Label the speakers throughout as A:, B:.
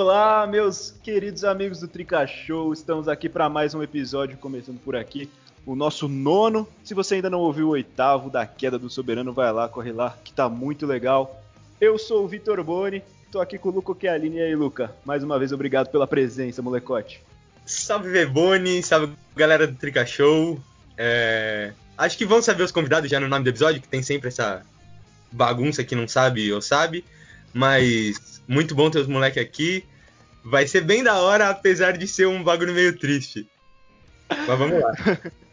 A: Olá, meus queridos amigos do Trica Show. Estamos aqui para mais um episódio, começando por aqui, o nosso nono. Se você ainda não ouviu o oitavo da queda do soberano, vai lá, corre lá, que tá muito legal. Eu sou o Vitor Boni, tô aqui com o Luca Chialini. E aí, Luca? Mais uma vez, obrigado pela presença, molecote.
B: Salve Veboni, salve galera do Trica Show. É... Acho que vão saber os convidados já no nome do episódio, que tem sempre essa bagunça que não sabe ou sabe. Mas muito bom ter os moleques aqui. Vai ser bem da hora, apesar de ser um bagulho meio triste. Mas vamos lá.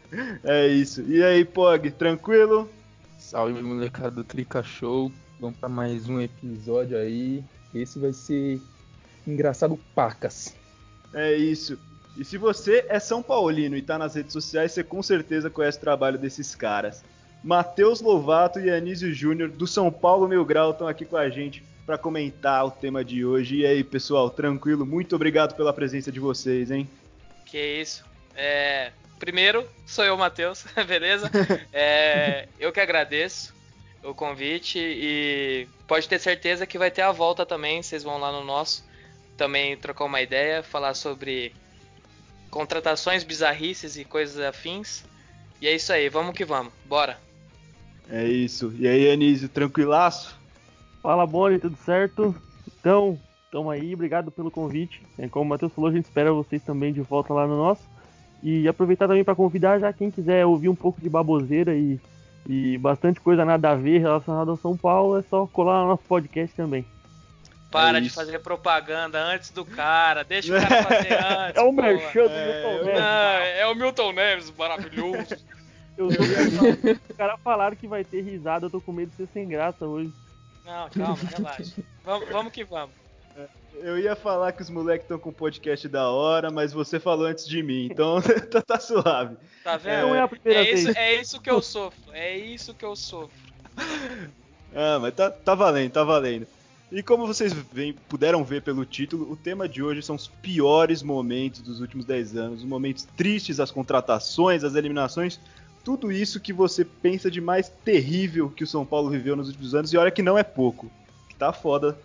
A: é isso. E aí, Pog, tranquilo?
C: Salve, molecada do Trica Show. Vamos para mais um episódio aí. Esse vai ser engraçado pacas.
A: É isso. E se você é São Paulino e tá nas redes sociais, você com certeza conhece o trabalho desses caras. Matheus Lovato e Anísio Júnior, do São Paulo Mil Grau, estão aqui com a gente para comentar o tema de hoje. E aí, pessoal, tranquilo? Muito obrigado pela presença de vocês, hein?
D: Que isso. É... Primeiro, sou eu, Matheus, beleza? É... Eu que agradeço o convite e pode ter certeza que vai ter a volta também. Vocês vão lá no nosso também trocar uma ideia, falar sobre contratações bizarrices e coisas afins. E é isso aí, vamos que vamos, bora.
A: É isso. E aí, Anísio, tranquilaço?
E: Fala, Boni, tudo certo? Então, tamo aí, obrigado pelo convite. É, como o Matheus falou, a gente espera vocês também de volta lá no nosso. E aproveitar também para convidar já quem quiser ouvir um pouco de baboseira e, e bastante coisa nada a ver relacionada ao São Paulo, é só colar no nosso podcast também.
D: Para é de fazer propaganda antes do cara, deixa o cara fazer antes.
E: é o merchan do é, Milton Neves.
D: É, é o Milton Neves, maravilhoso.
E: Eu tô Os caras falaram que vai ter risada, eu tô com medo de ser sem graça hoje.
D: Não, calma, relaxa. vamos, vamos que vamos.
A: Eu ia falar que os moleques estão com podcast da hora, mas você falou antes de mim, então tá, tá, suave.
D: Tá vendo? É, é, é, isso, é isso que eu sofro. É isso que eu sofro.
A: Ah, mas tá, tá valendo, tá valendo. E como vocês vem, puderam ver pelo título, o tema de hoje são os piores momentos dos últimos 10 anos, os momentos tristes, as contratações, as eliminações, tudo isso que você pensa de mais terrível que o São Paulo viveu nos últimos anos, e olha que não é pouco, que tá foda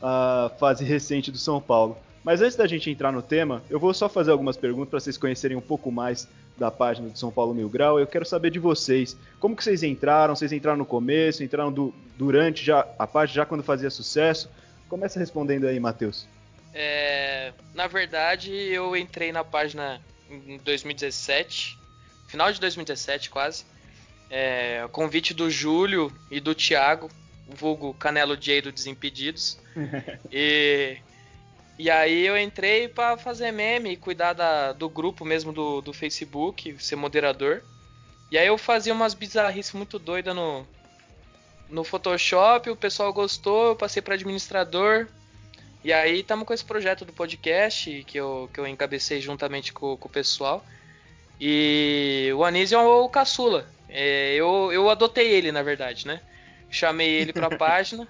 A: a fase recente do São Paulo. Mas antes da gente entrar no tema, eu vou só fazer algumas perguntas para vocês conhecerem um pouco mais da página do São Paulo Mil Grau. Eu quero saber de vocês, como que vocês entraram? Vocês entraram no começo, entraram do, durante já a página, já quando fazia sucesso? Começa respondendo aí, Matheus.
D: É, na verdade, eu entrei na página em 2017, final de 2017 quase. É, convite do Júlio e do Thiago, vulgo Canelo J do Desimpedidos. e e aí eu entrei para fazer meme, cuidar da, do grupo mesmo do, do Facebook, ser moderador. E aí eu fazia umas bizarrices muito doidas no, no Photoshop, o pessoal gostou, eu passei para administrador. E aí estamos com esse projeto do podcast que eu, que eu encabecei juntamente com, com o pessoal. E o Anísio é o caçula. É, eu, eu adotei ele, na verdade, né? Chamei ele para a página.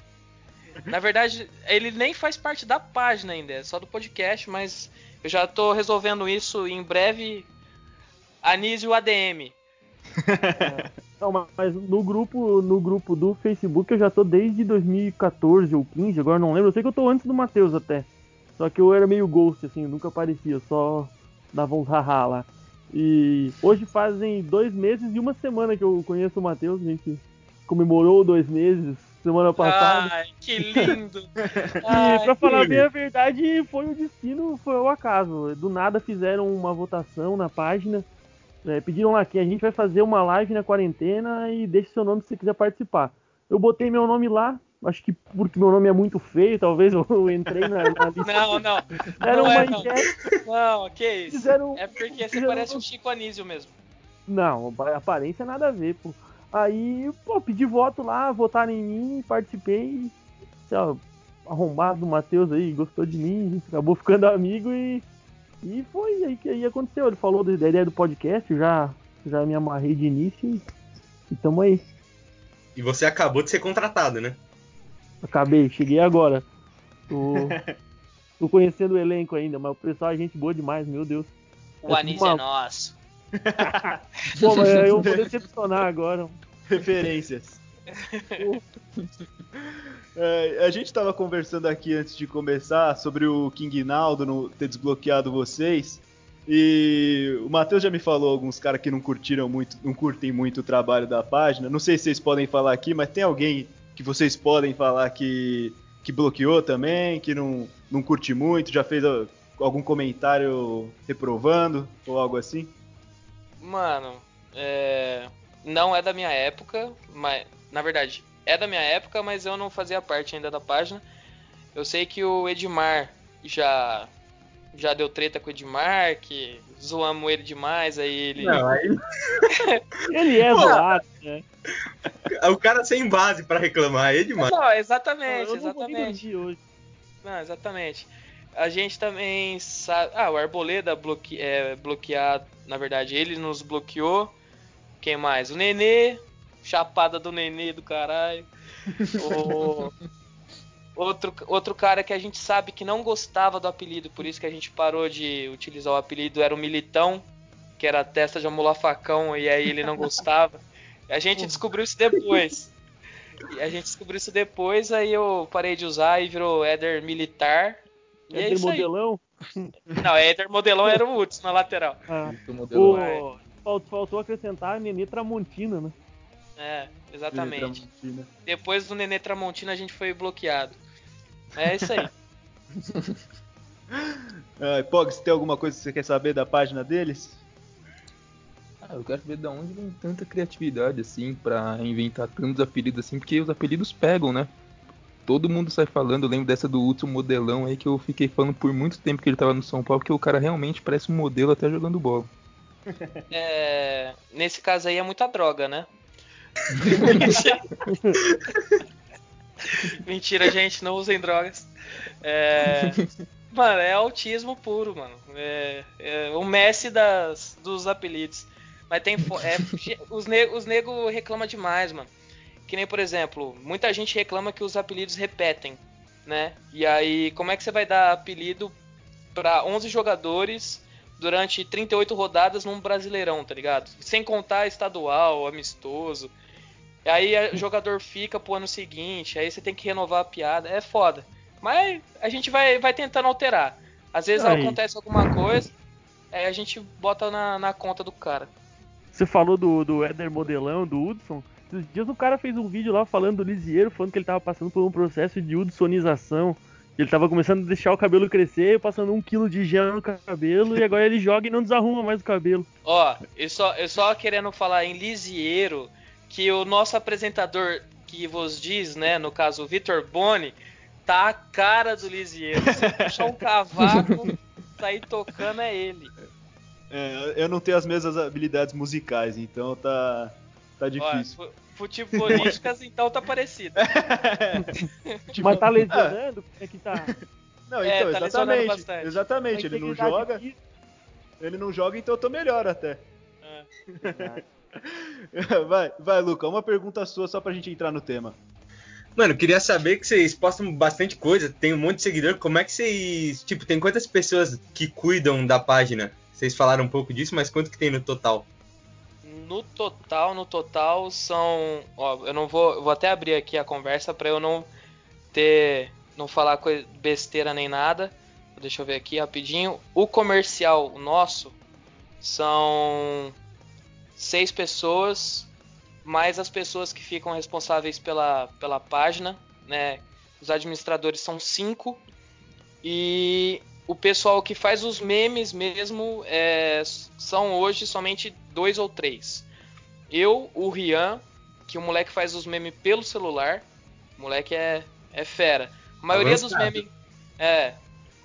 D: Na verdade, ele nem faz parte da página ainda, é só do podcast, mas eu já tô resolvendo isso em breve. Anísio ADM.
E: É, não, mas no grupo, no grupo do Facebook eu já tô desde 2014 ou 15, agora não lembro. Eu sei que eu tô antes do Matheus até. Só que eu era meio ghost, assim, nunca aparecia, só dava uns haha lá. E hoje fazem dois meses e uma semana que eu conheço o Matheus, a gente comemorou dois meses semana passada.
D: Ai, que lindo!
E: e pra falar bem a verdade, foi o destino, foi o acaso. Do nada fizeram uma votação na página. É, pediram lá que a gente vai fazer uma live na quarentena e deixe seu nome se você quiser participar. Eu botei meu nome lá, acho que porque meu nome é muito feio, talvez eu entrei na, na
D: lista. Não, não.
E: Era
D: não
E: uma
D: é,
E: enquete.
D: Não. não, que isso. Fizeram, é porque você parece um Chico Anísio mesmo.
E: Não, aparência nada a ver, pô. Aí, pô, pedi voto lá, votaram em mim, participei. Sei lá, arrombado do Matheus aí, gostou de mim, a gente acabou ficando amigo e. E foi aí que aí aconteceu. Ele falou da ideia do podcast, já, já me amarrei de início e, e tamo aí.
B: E você acabou de ser contratado, né?
E: Acabei, cheguei agora. Tô, tô conhecendo o elenco ainda, mas o pessoal é gente boa demais, meu Deus.
D: O é Anísio uma... é nosso.
E: Pô, mas eu vou decepcionar agora.
A: Referências. É, a gente estava conversando aqui antes de começar sobre o King Naldo não ter desbloqueado vocês. E o Matheus já me falou alguns caras que não curtiram muito, não curtem muito o trabalho da página. Não sei se vocês podem falar aqui, mas tem alguém que vocês podem falar que, que bloqueou também, que não, não curte muito, já fez algum comentário reprovando ou algo assim?
D: Mano, é... não é da minha época, mas na verdade é da minha época, mas eu não fazia parte ainda da página. Eu sei que o Edmar já já deu treta com o Edmar, que zoamos ele demais, aí ele.
B: Não, aí...
E: ele é zoado, né?
B: O cara sem base para reclamar, é Edmar.
D: Não, exatamente,
E: eu
D: exatamente.
E: hoje.
D: Não, exatamente. A gente também sabe. Ah, o Arboleda bloque... é, bloqueado. Na verdade, ele nos bloqueou. Quem mais? O Nenê. Chapada do Nenê do caralho. o... Outro, outro cara que a gente sabe que não gostava do apelido, por isso que a gente parou de utilizar o apelido, era o Militão, que era a testa de amular facão, e aí ele não gostava. A gente descobriu isso depois. E a gente descobriu isso depois, aí eu parei de usar e virou Éder Militar. E é
E: Éder Modelão?
D: Aí. Não, Éder Modelão era o Woods na lateral.
E: Ah, o... Faltou, faltou acrescentar Nenê Tramontina, né?
D: É, exatamente. Depois do Nenê Tramontina a gente foi bloqueado. É isso aí.
A: é, Pog, você tem alguma coisa que você quer saber da página deles?
C: Ah, eu quero saber de onde vem tanta criatividade assim para inventar tantos apelidos assim, porque os apelidos pegam, né? Todo mundo sai falando, eu lembro dessa do último modelão aí que eu fiquei falando por muito tempo que ele tava no São Paulo, porque o cara realmente parece um modelo até jogando bola.
D: É, nesse caso aí é muita droga, né? Mentira, gente, não usem drogas. É... Mano, é autismo puro, mano. É, é o Messi das, dos apelidos. Mas tem. É, os, ne os nego reclamam demais, mano. Que nem, por exemplo, muita gente reclama que os apelidos repetem, né? E aí, como é que você vai dar apelido para 11 jogadores durante 38 rodadas num Brasileirão, tá ligado? Sem contar estadual, amistoso. Aí o jogador fica pro ano seguinte, aí você tem que renovar a piada. É foda. Mas a gente vai, vai tentando alterar. Às vezes aí. acontece alguma coisa, aí a gente bota na, na conta do cara.
E: Você falou do, do Éder Modelão, do Hudson. Esses dias o cara fez um vídeo lá falando do Lisieiro, falando que ele tava passando por um processo de Hudsonização. Ele tava começando a deixar o cabelo crescer, passando um quilo de gel no cabelo, e agora ele joga e não desarruma mais o cabelo.
D: Ó, eu só, eu só querendo falar em Lisieiro, que o nosso apresentador que vos diz, né, no caso o Vitor Boni, tá a cara do Lisieiro. Se puxar um cavaco, sair tocando é ele.
A: É, eu não tenho as mesmas habilidades musicais, então tá, tá difícil. Olha,
D: futebolísticas, então tá parecido.
E: tipo, Mas tá lesionando? Como é que tá?
A: Não, é, então, tá exatamente. Exatamente, ele não joga. Ele não joga, então eu tô melhor até. É. vai, vai, Luca, uma pergunta sua só pra gente entrar no tema.
B: Mano, queria saber que vocês postam bastante coisa, tem um monte de seguidor. Como é que vocês. Tipo, tem quantas pessoas que cuidam da página? Vocês falaram um pouco disso, mas quanto que tem no total?
D: No total, no total são. Ó, eu não vou. Eu vou até abrir aqui a conversa para eu não ter. Não falar besteira nem nada. Deixa eu ver aqui rapidinho. O comercial nosso são seis pessoas, mais as pessoas que ficam responsáveis pela, pela página, né? Os administradores são cinco. E o pessoal que faz os memes mesmo é, são hoje somente dois ou três. Eu, o Rian, que o moleque faz os memes pelo celular. O moleque é, é fera. A maioria dos memes. É,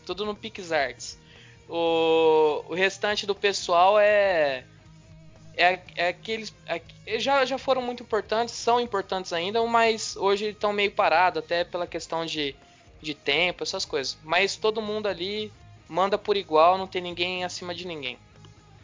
D: tudo no PixArts. O, o restante do pessoal é é, é aqueles. É, já, já foram muito importantes, são importantes ainda, mas hoje estão meio parados, até pela questão de, de tempo, essas coisas. Mas todo mundo ali manda por igual, não tem ninguém acima de ninguém.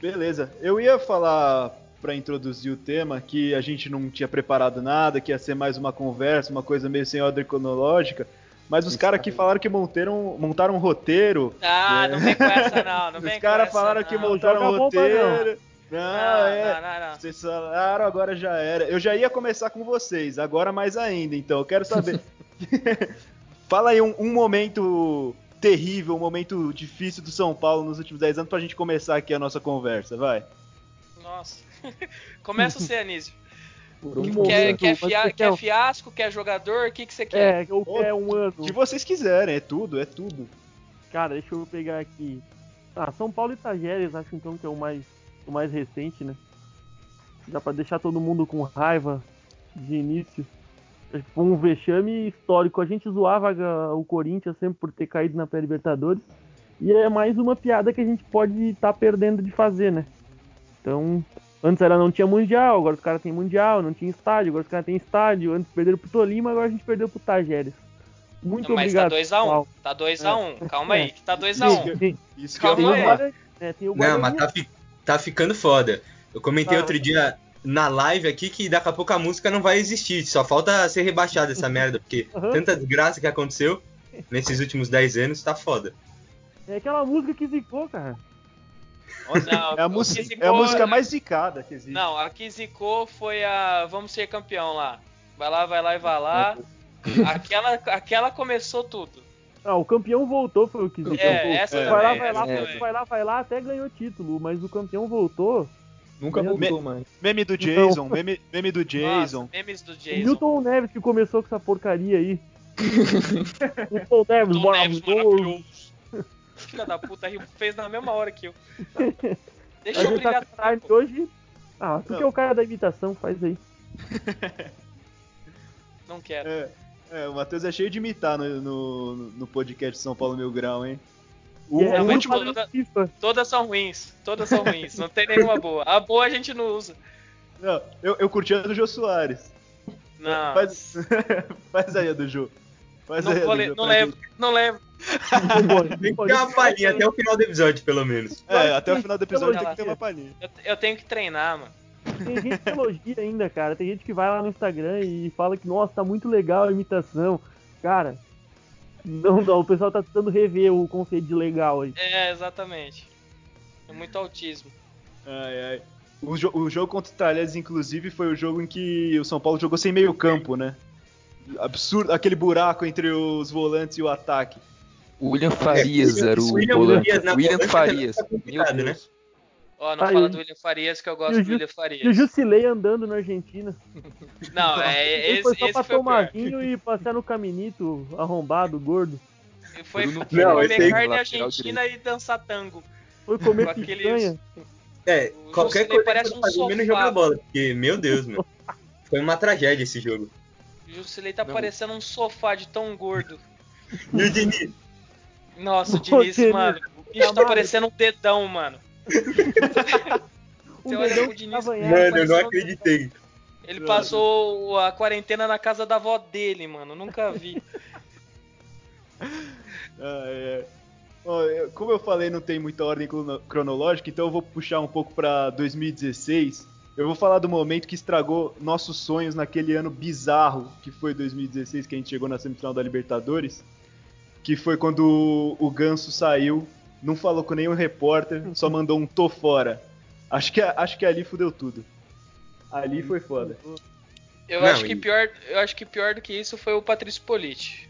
A: Beleza. Eu ia falar para introduzir o tema que a gente não tinha preparado nada, que ia ser mais uma conversa, uma coisa meio sem ordem cronológica. Mas os caras que falaram que montaram, montaram um roteiro.
D: Ah, é... não vem com essa não, não vem
A: Os caras falaram
D: não.
A: que montaram um roteiro. Não,
D: Não,
A: é.
D: não, não, não.
A: Vocês falaram, agora já era. Eu já ia começar com vocês, agora mais ainda, então eu quero saber. Fala aí um, um momento terrível, um momento difícil do São Paulo nos últimos 10 anos pra gente começar aqui a nossa conversa, vai.
D: Nossa. Começa você, Anísio.
C: Por
E: Um?
D: Quer,
E: momento,
D: quer, fia- quer- fiasco? Quer jogador? O que, que você quer?
E: É, ou quer um ano.
A: O que vocês quiserem, é tudo, é tudo.
E: Cara, deixa eu pegar aqui. Ah, São Paulo e Tajeres, acho então que é o mais, o mais recente, né? Dá pra deixar todo mundo com raiva de início. Foi um vexame histórico. A gente zoava o Corinthians sempre por ter caído na pré-Libertadores. E é mais uma piada que a gente pode estar perdendo de fazer, né? Então, antes era não tinha mundial, agora os caras têm mundial, não tinha estádio, agora os caras têm estádio. Antes perderam pro Tolima, agora a gente perdeu pro Tajeres. Muito
D: Mas
E: obrigado.
D: tá 2x1.
E: pessoal.
D: Tá 2x1. Calma aí, que tá
E: Sim,
D: 2x1.
E: sim.
A: Isso que eu
D: Calma aí.
E: é, tem o
B: Não, mas tá, fi- tá ficando foda. Eu comentei
E: Ah.
B: outro dia na live aqui que daqui a pouco a música não vai existir. Só falta ser rebaixada essa merda, porque
E: Aham.
B: tanta desgraça que aconteceu nesses últimos 10 anos, tá foda.
E: É aquela música que zicou, cara.
A: Nossa,
D: Não,
A: é, a
D: que
A: é a
D: zicou-
A: música mais zicada que existe.
D: Não, a que zicou foi a Vamos Ser Campeão lá. Vai lá, vai lá e vai lá. Aquela, aquela começou tudo.
E: Ah, o campeão voltou, foi o que.
D: É, essa
E: vai lá, vai lá,
D: essa
C: é,
D: também.
E: vai lá, vai lá, até ganhou título, mas o campeão voltou.
C: Nunca
E: Me-
C: voltou mais.
A: Meme do
E: Então-
A: Jason, meme, meme do Jason.
D: Nossa, memes do
E: O
D: Jason.
E: Milton Neves que começou com essa porcaria aí. Milton Neves, bora.
D: Filha da puta, fez na mesma hora que eu. Deixa
E: A
D: eu
E: tá
D: brilhar.
E: time hoje. Ah, tu que é o cara da imitação, faz aí.
D: Não quero.
A: É, é, o Matheus é cheio de imitar no, no, no podcast São Paulo Mil Grau, hein? O,
E: é
A: último,
D: toda-. Todas são ruins. Todas são ruins. Não tem nenhuma boa. A boa a gente não usa.
A: não, eu, eu curti a do Jô Soares.
D: Não.
A: Faz, faz aí a do Jô. Faz
D: Não,
A: aí a do
D: le-
A: Jô
D: não levo,
A: gente.
D: não levo.
B: Tem que ter uma palhinha até o final do episódio, pelo menos.
A: É, até o final do episódio tem que ter uma palhinha.
D: Eu, eu tenho que treinar, mano.
E: Tem gente que elogia ainda, cara. Tem gente que vai lá no Instagram e fala que, nossa, tá muito legal a imitação. Cara, não, não, o pessoal tá tentando rever o conceito de legal aí.
D: É, exatamente. É muito autismo.
A: Ai, ai. O, jo- o jogo contra o Talheres, inclusive, foi o jogo em que o São Paulo jogou sem meio campo, né? Absurdo, aquele buraco entre os volantes e o ataque.
C: O William Farias
B: William-
C: era o
B: William
C: volante.
B: Farias
C: William Farias. Meu
B: complicado, né?
D: Ó, não
E: Ai,
D: fala
E: eu-
D: do William Farias que eu
E: E
D: gosto do William
E: E o
D: Farias.
E: Jusilei andando na Argentina.
D: Não, é,
E: Ele
D: esse,
E: foi só
D: esse foi o
E: tomar
D: pior.
E: vinho e passar no caminito arrombado, gordo.
D: Foi,
C: Bruno
D: foi
B: Não,
D: comer
B: aí-
D: carne
C: lateral
D: argentina e dançar tango.
E: Foi comer
D: Com aqueles-
E: picanha.
B: É,
D: O
B: qualquer
D: Jusilei
B: coisa
D: parece
B: que
D: um
B: fazer menos
D: sofá.
B: jogar bola, porque, meu Deus, mano. Foi uma tragédia esse jogo.
D: O Jusilei tá
C: Não.
D: parecendo um sofá de tão gordo.
B: E o Diniz?
D: Nossa, o Diniz, mano. O bicho tá parecendo um dedão, mano.
E: Um
D: Você olha
E: que
D: Diniz.
B: Mano, eu não acreditei.
D: Ele passou a quarentena na casa da avó dele, mano. Nunca vi.
A: Ah, é. Como eu falei, não tem muita ordem crono- cronológica, então eu vou puxar um pouco pra 2016. Eu vou falar do momento que estragou nossos sonhos naquele ano bizarro que foi 2016, que a gente chegou na semifinal da Libertadores. Que foi quando o, o Ganso saiu, não falou com nenhum repórter, só mandou um tô fora. Acho que, acho que ali fudeu tudo. Ali foi foda.
D: Eu
B: Não,
D: acho que
B: e-
D: pior, eu acho que pior do que isso foi o Patrício Politi.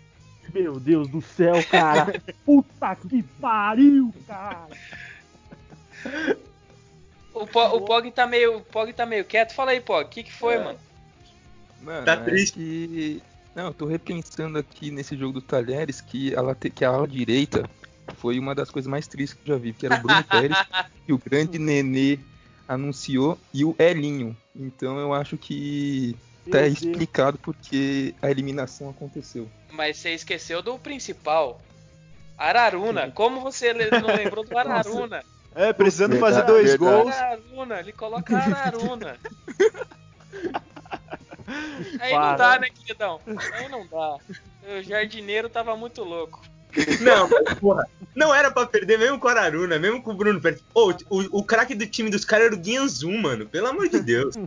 E: Meu Deus do céu, cara. Puta que pariu, cara.
D: O, Po- o Pog tá meio, o Pog tá meio quieto. Fala aí, Pog. O que que foi,
A: É.
D: mano?
C: Mano,
B: Tá
C: é
B: triste.
C: que- Não, eu tô repensando aqui nesse jogo do Talheres que a, late- que a ala direita foi uma das coisas mais tristes que eu já vi, que era o Bruno Pérez, que o grande Nenê anunciou, e o Elinho. Então eu acho que tá explicado porque a eliminação aconteceu.
D: Mas você esqueceu do principal. Araruna. Como você não lembrou do Araruna?
A: É, precisando
C: Verdade,
A: fazer dois
C: verdade.
A: gols.
D: Araruna, ele coloca Araruna. Aí
E: Para.
D: não dá, né, queridão? Aí não dá. O jardineiro tava muito louco.
B: Não, porra, não era pra perder mesmo com o Araruna, mesmo com o Bruno Pérez. Ô, o, o craque do time dos caras era o Guianzum, mano. Pelo amor de Deus.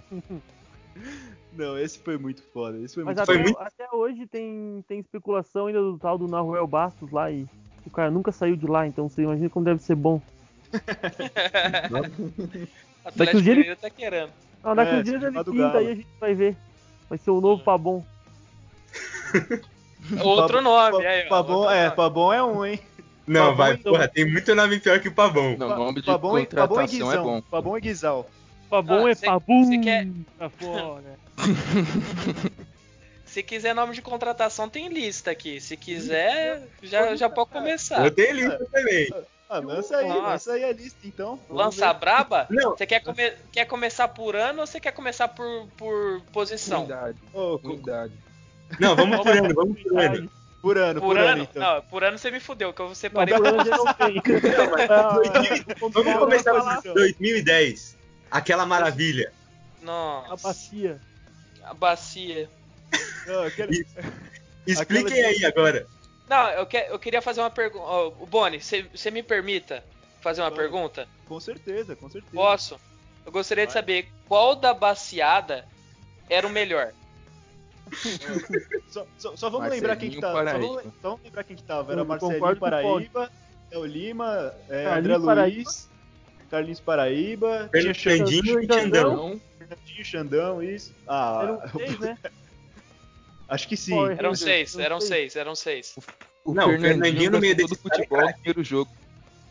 A: Não, esse foi muito foda. Esse foi
E: Mas
A: muito
E: até,
B: Foi muito-
E: até hoje tem, tem especulação ainda do tal do Naruel Bastos lá e o cara nunca saiu de lá, então você imagina como deve ser bom.
D: Atlético
E: uns dias ele-
D: tá querendo.
E: Não, daqui
A: É,
E: dias
A: time
E: ele
A: Galo.
E: aí a gente vai ver. Vai ser o novo Pabon.
D: Outro
A: Pabon-
D: nome, aí, ó.
A: Pabon,
D: outro
A: é. Pabon é um, hein?
B: Não,
A: Pabon
B: vai,
A: então.
B: porra, tem muito nome pior que o Pavão.
C: Não, nome de
A: Pabon, e- Pabon e
C: contratação é
A: Guizão.
C: bom.
A: Pabon e Guizal.
E: Pabon
D: Ah,
E: é
D: cê-
E: Pabum.
D: cê quer-
E: fora.
D: Se quiser nome de contratação, tem lista aqui. Se quiser, já, já pode começar.
B: Eu tenho lista também.
A: Ah, lança aí,
D: Nossa.
A: lança aí a lista então.
D: Lança braba?
B: Não.
D: Você quer, come- quer começar por ano ou você quer começar por, por posição?
C: Unidade,
A: Ô, co-
C: unidade.
B: Não, vamos por ano, vamos por ano.
A: por ano,
D: Por,
A: por, ano,
D: ano?
A: então.
D: Não, por ano você me fudeu, que eu
E: Não,
D: separei.
E: por ano já não tem.
B: Vamos começar
A: falar.
B: por 2010. Aquela maravilha.
E: A
D: Nossa,
E: bacia.
D: a bacia.
A: Não, aquele-
B: Expliquem
A: Aquela-
B: aí agora.
D: Não, eu, que, eu queria fazer uma pergunta. o Boni, você me permita fazer uma
A: Claro.
D: pergunta?
A: Com certeza, com certeza.
D: Posso? Eu gostaria de
A: Vai.
D: saber qual da baciada era o melhor.
A: Só, só- só vamos lembrar quem que tava. Só
C: Paraíba.
A: vamos, só vamos lembrar quem que tava. Era Marcelinho Paraíba, Léo Lima, é, André. Luiz, Carlinhos Paraíba, tinha
B: Fernandinho
E: Xandão.
B: e Xandão.
A: Fernandinho, Xandão, isso. Ah,
E: Eram seis, né?
A: acho que sim.
E: Power
D: Eram seis,
E: eram seis.
D: eram seis.
C: o
B: Não, o
C: Fernandinho,
B: Fernandinho no meio
C: todo
B: é
C: futebol no primeiro jogo.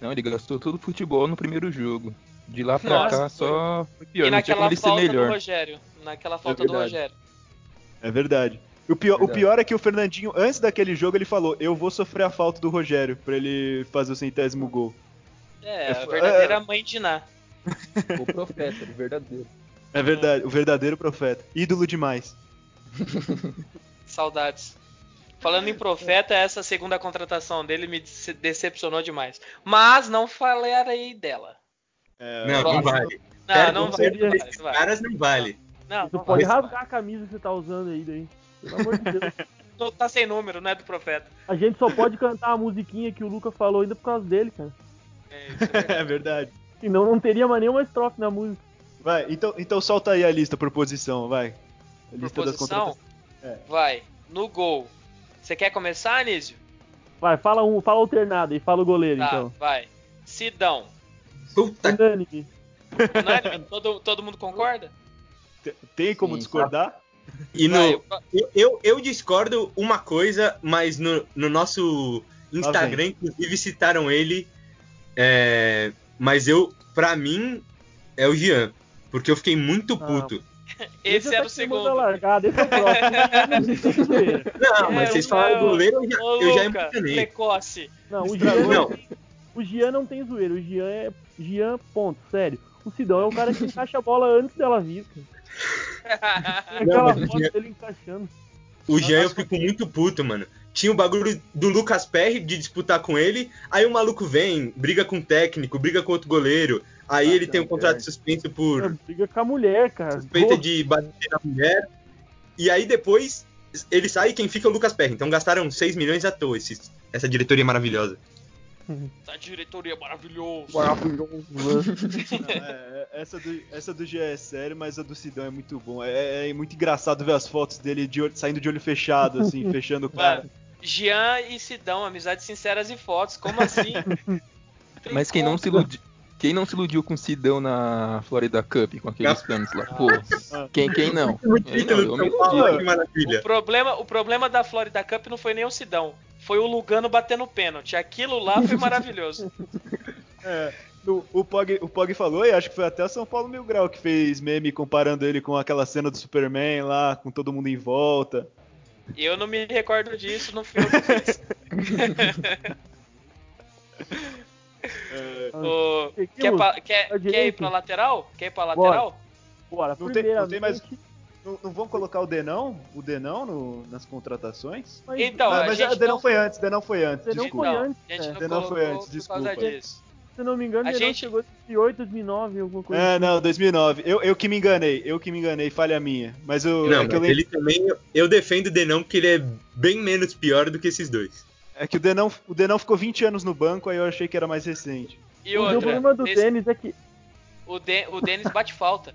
C: Não, ele gastou todo o futebol no primeiro jogo. De lá pra
D: Nossa,
C: cá só foi pior.
D: e
C: Não tinha como
D: naquela falta do
C: melhor.
D: Rogério. Naquela falta do
C: verdade.
D: Rogério.
A: É verdade. O pior, o
C: Verdade.
A: pior é que o Fernandinho, antes daquele jogo, ele falou: Eu vou sofrer a falta do Rogério pra ele fazer o centésimo gol.
D: É,
A: É,
D: a verdadeira mãe de Ná.
C: O profeta, o verdadeiro.
A: É verdade, o verdadeiro profeta. Ídolo demais.
D: Saudades. Falando em profeta, essa segunda contratação dele me dece- decepcionou demais. Mas não falarei dela.
A: É,
B: Não, não vale.
D: Não, não vai.
B: caras não vale.
D: Não,
E: Tu
D: não
E: pode rasgar a camisa que você tá usando aí daí. Pelo amor de Deus.
D: Não tá sem número, não é do profeta.
E: A gente só pode cantar a musiquinha que o Luca falou ainda por causa dele, cara.
D: É, isso é verdade.
A: é verdade.
E: Senão não teria mais nenhuma estrofe na música.
A: Vai, então, então solta aí a lista por posição, vai. A
D: Por
A: lista das
D: posição,
A: contratações. É.
D: vai. No gol. Você quer começar, Anísio?
E: Vai, fala um, fala alternado e fala o goleiro,
D: Tá,
E: então.
D: vai. Sidão.
B: Puta
E: Unânime.
D: Unânime? todo, todo mundo concorda?
A: Te- Tem como
C: Sim.
A: discordar?
B: E no,
D: Vai, eu-
B: eu, eu, discordo uma coisa, mas no, no nosso Instagram, inclusive, citaram ele. é, mas eu, pra mim, é o Jean. Porque eu fiquei muito
E: Ah,
B: puto.
D: esse
E: já
D: era
E: tá
D: o segundo.
E: largada, esse é o próximo.
B: Não, mas
D: É,
B: vocês falaram
D: meu-
B: goleiro, eu já,
D: Ô,
B: eu já
D: Luca,
B: emocionei.
D: precoce.
E: não, o. Jean,
B: Não.
E: o Jean não tem zoeira. O Jean é Jean, ponto, sério. O Sidão é o cara que encaixa a bola antes dela vir. Cara.
B: Não,
E: Aquela foto dele encaixando.
B: O Jean eu fico muito puto, mano. Tinha o bagulho do Lucas Perry de disputar com ele, aí o maluco vem, briga com o técnico, briga com outro goleiro, aí
C: Ah,
B: ele tem um contrato
C: Perry.
B: suspenso por
E: Briga com a mulher, cara.
B: suspeita de bater na mulher, e aí depois ele sai e quem fica é o Lucas Perry. Então gastaram 6 milhões à toa esses- essa diretoria maravilhosa.
D: Essa diretoria maravilhosa.
E: Maravilhoso.
A: Não, é, é, essa, do, essa do G é sério, mas a do Sidão é muito bom. É, é muito engraçado ver as fotos dele de olho- saindo de olho fechado, assim, fechando o cara.
D: Mano, Jean e Sidão, amizades sinceras e fotos. Como assim?
C: Mas quem não se iludiu. Quem não se iludiu com o Sidão na Florida Cup, com aqueles planos lá? Pô, quem, quem não? Quem não? Eu me iludi.
B: que maravilha.
D: O problema, o problema da Florida Cup não foi nem o Sidão. Foi o Lugano batendo pênalti. Aquilo lá foi maravilhoso.
A: É, o, o, Pog, o Pog falou, e acho que foi até o São Paulo Mil Grau que fez meme comparando ele com aquela cena do Superman lá, com todo mundo em volta.
D: Eu não me recordo disso no filme que.
A: É,
D: O-
E: Seguimos?
D: quer, quer- quer ir pra lateral? Quer ir pra
E: Bora.
D: lateral?
E: Bora,
A: Não tem- não tem mais-
E: primeiramente-
A: não, não vão colocar o Denão? O Denão no- nas contratações?
E: mas-
D: Então,
A: Ah,
D: a
A: mas
D: gente
A: o Denão
D: não-
A: foi antes, Denão foi antes,
E: Denão
A: desculpa.
E: foi antes,
D: a gente
E: é.
D: não
A: Denão foi antes, desculpa.
D: disso.
E: Se eu não me engano,
D: A
E: ele não
D: gente-
E: chegou em 2008, 2009, alguma coisa.
A: É, não, 2009. Eu, eu que me enganei, eu que me enganei, falha minha. Mas eu,
B: Não,
A: é, que eu
B: mas
A: lembro-
B: ele também. Eu defendo o Denão porque ele é bem menos pior do que esses dois.
A: é que o Denão, o Denão ficou 20 anos no banco, aí eu achei que era mais recente.
D: E
E: o
D: outra,
E: problema do
D: nesse-
E: Denis é que.
D: o, De- o Denis bate falta.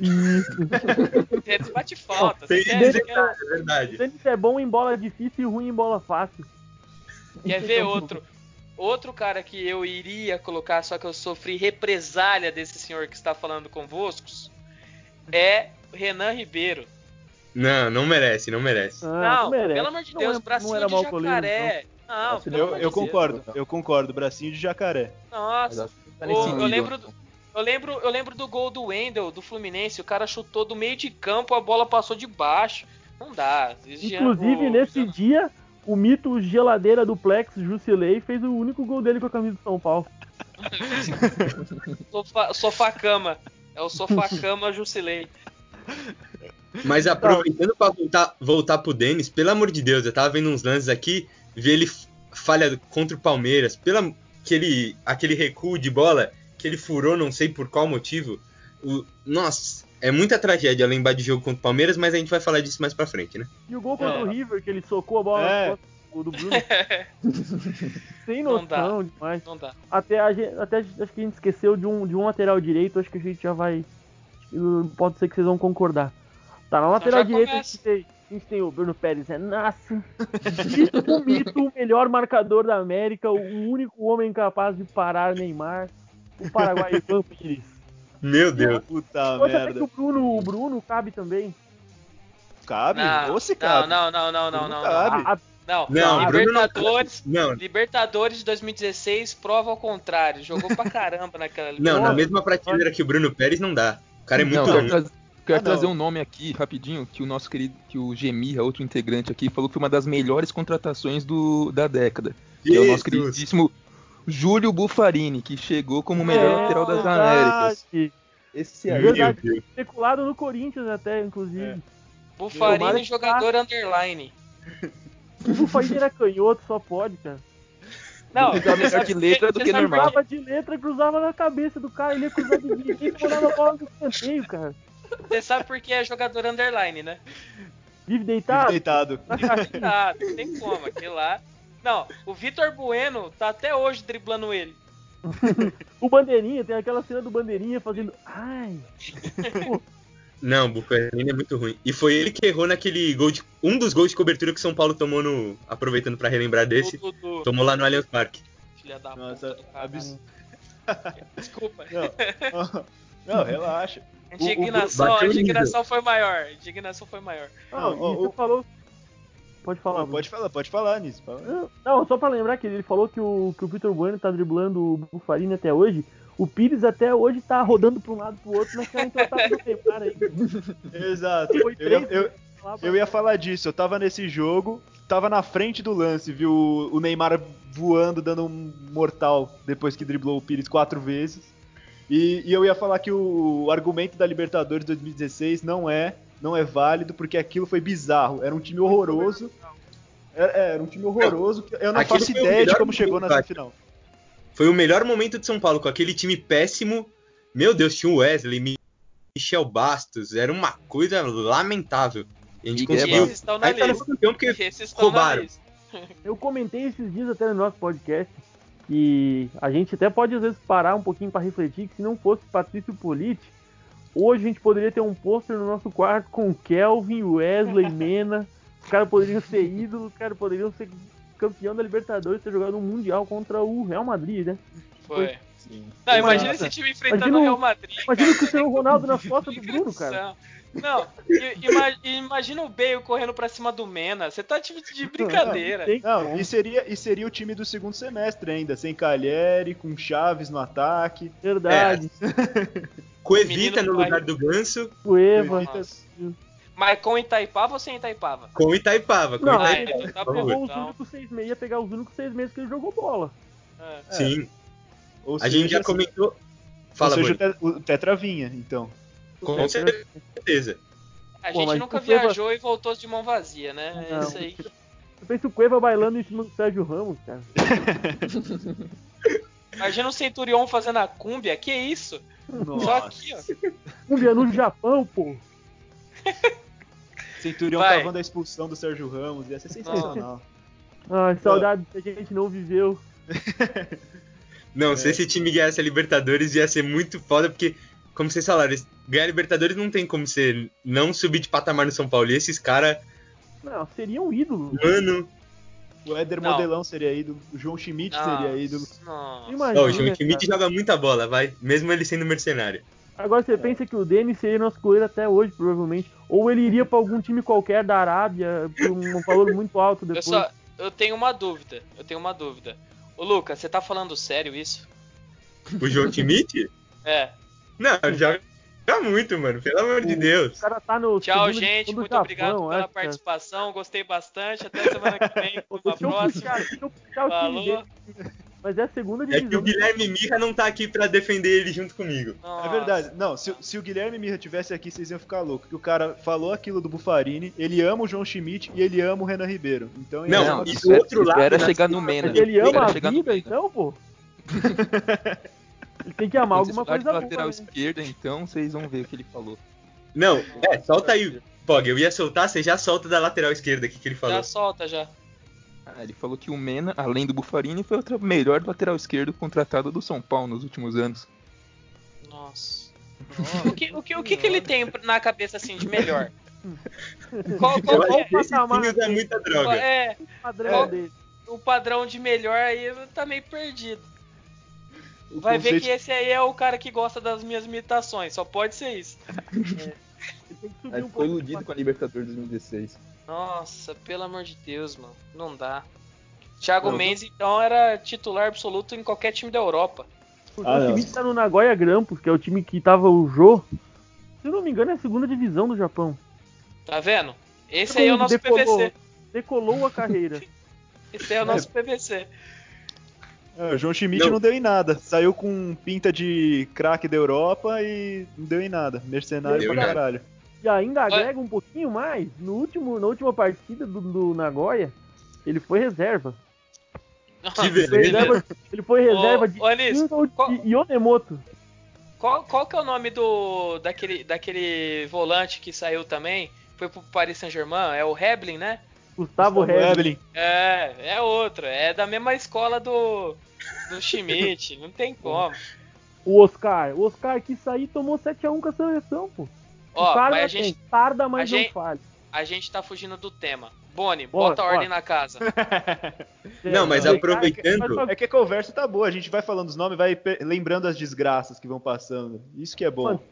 E: Isso.
D: O Denis bate falta.
B: Tem
D: você quer-
B: É verdade.
E: O Denis é bom em bola difícil e ruim em bola fácil.
D: quer ver outro? outro cara que eu iria colocar, só que eu sofri represália desse senhor que está falando convosco, é Renan Ribeiro.
B: Não, não merece, não merece.
D: Ah, não, merece. pelo amor de Deus,
E: não é,
D: bracinho
E: não era
D: de jacaré. Não, pelo
A: Eu, eu
D: Deus.
A: concordo, eu concordo. Bracinho de jacaré.
D: Nossa,
C: Tá
D: eu
C: nível.
D: lembro do- eu lembro, eu lembro do gol do Wendel, do Fluminense. O cara chutou do meio de campo, a bola passou de baixo. Não dá. Jean-
E: Inclusive,
D: o-
E: nesse
D: Jean-
E: dia, o mito geladeira do Plex, Jusilei, fez o único gol dele com a camisa do São Paulo.
D: Sofá, sofá cama. É o sofá cama Jusilei.
B: Mas aproveitando pra voltar, voltar pro Denis, pelo amor de Deus, eu tava vendo uns lances aqui, vi ele falha contra o Palmeiras, pela aquele, aquele recuo de bola que ele furou, não sei por qual motivo. O- nossa, é muita tragédia lembrar de jogo contra o Palmeiras, mas a gente vai falar disso mais pra frente, né?
E: E o gol contra
A: É.
E: o River, que ele socou a bola
A: É.
E: costas do- Bruno. Sem
D: Não dá.
E: noção demais.
D: Não dá.
E: Até, a gente, até acho que a gente esqueceu de um, de um lateral direito, acho que a gente já vai. Pode ser que vocês vão concordar. Tá, na lateral
D: já
E: direita a gente, tem, a gente tem o Bruno Pérez, é nossa. o mito, o melhor marcador da América, o único homem capaz de parar Neymar, o Paraguai Ivan Pires.
B: Meu Deus.
A: Puta
E: Hoje até que
A: merda.
E: o Bruno, o Bruno cabe também.
A: Cabe?
D: Não,
A: Ou se
D: não,
A: cabe.
D: não, não, não, não, não,
A: cabe.
D: não.
E: A-
D: Não,
B: Não,
E: Não,
B: Bruno não-
D: Libertadores,
B: Não,
D: Libertadores de 2016 prova ao contrário. Jogou pra caramba naquela
B: não, na mesma prateleira que o Bruno Pérez não dá. O cara é muito
C: Não,
B: ruim.
C: quero,
A: Ah, não.
C: trazer um nome aqui, rapidinho, que o nosso querido, que o Gemirra, outro integrante aqui, falou que foi uma das melhores contratações do, da década. Que é o nosso
B: Jesus.
C: queridíssimo Júlio Buffarini, que chegou como o melhor
E: É,
C: lateral das
E: verdade.
C: Américas. Esse aí.
B: Meu
E: Verdade. Especulado no Corinthians até, inclusive.
A: É.
D: Bufarini,
E: Tomara que
D: jogador underline.
E: O Bufarini era canhoto, só pode, cara.
D: Não,
C: Fica melhor
D: sabe
C: de letra do que normal.
E: Cruzava de letra e cruzava na cabeça do cara. Ele ia cruzar de direita e mandava a bola no escanteio, cara.
D: Você sabe por que é jogador underline, né?
E: Vive
A: Vive
E: deitado.
A: deitado.
E: Na caixinha.
D: Ah, não tem como, aquele lá. Não, o Vitor Bueno tá até hoje driblando ele.
E: O Bandeirinha, tem aquela cena do Bandeirinha fazendo. Ai.
B: Não, o Bufarini é muito ruim. E foi ele que errou naquele gol de. Um dos gols de cobertura que o São Paulo tomou no. Aproveitando pra relembrar desse.
D: O Dudu,
B: Tomou lá no Allianz Parque.
D: filha da
A: Nossa,
D: puta do
A: abs-
D: Desculpa.
A: Não, não, relaxa.
D: A indignação,
B: o- o-
D: a indignação foi maior. A indignação foi maior.
E: Não,
A: Não, o-
E: você falou. Pode falar.
A: Não, pode falar, pode falar nisso. Fala.
E: Não, só pra lembrar que ele falou que o, que o Vitor Bueno tá driblando o Bufarini até hoje. O Pires até hoje tá rodando pra um lado pro outro naquela entortada do Neymar aí.
A: Exato.
E: Foi
A: Eu, ia-
E: três
A: eu-
E: lá pra-
A: eu ia falar disso. Eu tava nesse jogo, tava na frente do lance, viu o- Neymar voando, dando um mortal depois que driblou o Pires quatro vezes. E, e eu ia falar que o, o argumento da Libertadores 2016 não é, não é válido, porque aquilo foi bizarro. Era um time horroroso. Era, é, era um time horroroso. que Eu não
B: Aquele
A: faço ideia de como chegou nessa
B: acho.
A: final.
B: Foi o melhor momento de São Paulo, com aquele time péssimo. Meu Deus, tinha o Wesley, Mi- Michel Bastos. Era uma coisa lamentável. E a gente
D: E
B: conseguiu.
D: esses estão na
B: Aí tá no
D: lista.
B: campeão porque
D: Esses na
B: roubaram.
E: Eu comentei esses dias até no nosso podcast que a gente até pode às vezes parar um pouquinho pra refletir que se não fosse Patrício Politi, hoje a gente poderia ter um pôster no nosso quarto com Kelvin, Wesley, Mena. Os caras poderiam ser ídolos, os caras poderiam ser campeão da Libertadores, ter jogado um Mundial contra o Real Madrid, né?
D: Foi.
A: Sim.
D: Não, imagina
E: Imagina-
D: esse time enfrentando
E: imagina
D: o Real Madrid.
E: Imagina
D: cara.
E: o Cristiano Ronaldo nas costas do Bruno, cara.
D: Não, ima- imagina o Bale correndo pra cima do Mena. Você tá tipo de brincadeira.
E: Tem
A: Não,
E: como.
A: e seria, e seria o time do segundo semestre ainda, sem Calheri, com Chaves no ataque.
E: Verdade.
B: Coevita
D: Menino
B: no lugar do Ganso
E: Cueva.
A: Coevita-
D: Mas com Itaipava ou sem Itaipava?
B: com o Itaipava. Com o
E: Não,
D: Ah,
B: Itaipava,
D: então tá
B: por
D: bom.
B: favor.
E: Pegou os
D: então.
E: únicos seis meses, ia pegar os únicos seis meses que ele jogou bola.
D: É.
B: Sim.
A: Ou
B: A gente já comentou. Fala,
A: ou seja, o te- o Tetra vinha, então.
B: Com certeza.
D: A
E: Pô,
D: gente
E: mas
D: nunca
E: o Cueva-
D: viajou e voltou de mão vazia, né? É
E: Não.
D: isso aí.
E: Eu penso o Cueva bailando em cima do Sérgio Ramos, cara.
D: Imagina o Centurion fazendo a cúmbia. Que isso? Só
A: Nossa.
D: aqui, ó.
E: Cumbia no Japão, pô.
A: Centurião
D: Vai.
A: cavando a expulsão do Sérgio Ramos, ia ser sensacional.
E: Ai, saudade que a gente não viveu.
B: Não, se esse time ganhasse a Libertadores ia ser muito foda, porque, como vocês falaram, ganhar a Libertadores não tem como você não subir de patamar no São Paulo. E esses caras,
E: Não, seria um ídolo.
B: mano.
A: O Éder
D: Não.
A: Modelão seria ídolo, o João Schmidt seria ídolo.
D: Nossa.
E: Imagina,
B: o João
E: cara.
B: Schmidt joga muita bola, vai. Mesmo ele sendo mercenário.
E: Agora você pensa que o Denis seria nosso goleiro até hoje, provavelmente. Ou ele iria pra algum time qualquer da Arábia por um valor muito alto
D: Eu
E: depois.
D: só. Eu tenho uma dúvida. Eu tenho uma dúvida. Ô Lucas, você tá falando sério isso?
B: O João Schmidt?
D: É.
B: Não, joga muito, mano. Pelo amor de
E: O
B: Deus.
E: cara tá no
D: Tchau, gente. Muito
E: Japão,
D: obrigado pela participação. Gostei bastante. Até semana que vem. Uma
E: eu
D: próxima.
E: eu
D: Falou.
E: Mas é a segunda
B: É que
E: divisão.
B: o Guilherme Mirra não tá aqui pra defender ele junto comigo.
A: É
D: Nossa.
A: verdade. Não, se, se o Guilherme Mirra tivesse aqui, vocês iam ficar loucos. Que o cara falou aquilo do Bufarini, ele ama o João Schmidt e ele ama o Renan Ribeiro. Então, ele
B: Não,
A: ama-
B: e do outro lado,
C: Espera
B: na
C: chegar no Mena.
E: Ele ama a vida, então, pô. ele tem que amar alguma coisa
C: de lateral
E: boa, né?
C: esquerda, então vocês vão ver o que ele falou.
B: Não, é, solta aí. Pog, eu ia soltar, você já solta da lateral esquerda aqui que ele falou.
D: Já solta já.
C: Ah, ele falou que o Mena, além do Bufarini, foi o melhor lateral esquerdo contratado do São Paulo nos últimos anos.
D: Nossa. O que, o, que, o que, que ele tem na cabeça assim de melhor? Qual,
B: Eu
D: qual
B: acho
D: é,
E: dele.
B: muita
D: qual
B: droga.
D: é
E: O padrão
D: Qual-
E: dele.
D: o padrão de melhor aí? Tá meio perdido.
A: o
D: Vai ver
A: conceito-
D: que esse aí é o cara que gosta das minhas imitações. Só pode ser isso.
E: Ele tem que subir
C: Mas
E: um
C: foi iludido com a Libertadores 2016.
D: Nossa, pelo amor de Deus, mano. Não dá. Thiago
A: Não,
D: Mendes, então, era titular absoluto em qualquer time da Europa.
E: O
A: Ah, não.
E: time tá no Nagoya Grampus, que é o time que tava o Jô. Se eu não me engano, é a segunda divisão do Japão.
D: Tá vendo? Esse aí é o nosso
E: Decolou-
D: PVC.
E: Decolou a carreira.
D: Esse aí é o nosso PVC.
A: É, o João Schmidt
B: Não.
A: não. deu em nada. Saiu com pinta de craque da Europa e não deu em nada. Mercenário
B: Deu
A: pra
B: nada.
E: E ainda agrega um pouquinho mais. No último, na última partida do, do Nagoya, ele foi reserva.
B: Que
E: Ele foi
B: beleza.
E: reserva, ele foi reserva
D: Ô,
E: de
D: ô, Anis,
E: Shinzo
D: qual-
E: e Yonemoto.
D: Qual, qual que é o nome do daquele, daquele volante que saiu também? Foi pro Paris Saint-Germain? É o Heblin, né?
E: Gustavo
A: Gustavo. Evelyn.
D: É, é outro. É da mesma escola do, do Schmidt. Não tem como.
E: O Oscar. O Oscar que saiu tomou 7x1 com a seleção, pô.
D: Ó,
E: o cara
D: mas a
E: tem,
D: gente,
E: tarda, mas
D: a
E: não
D: gente-
E: falha.
D: a gente tá fugindo do tema. Boni,
E: Bora,
D: bota a ordem na casa.
B: Não, mas
E: É,
B: aproveitando-
E: mas-
A: É que a conversa tá boa, a gente vai falando os nomes vai lembrando as desgraças que vão passando. Isso que é bom.
E: Mano,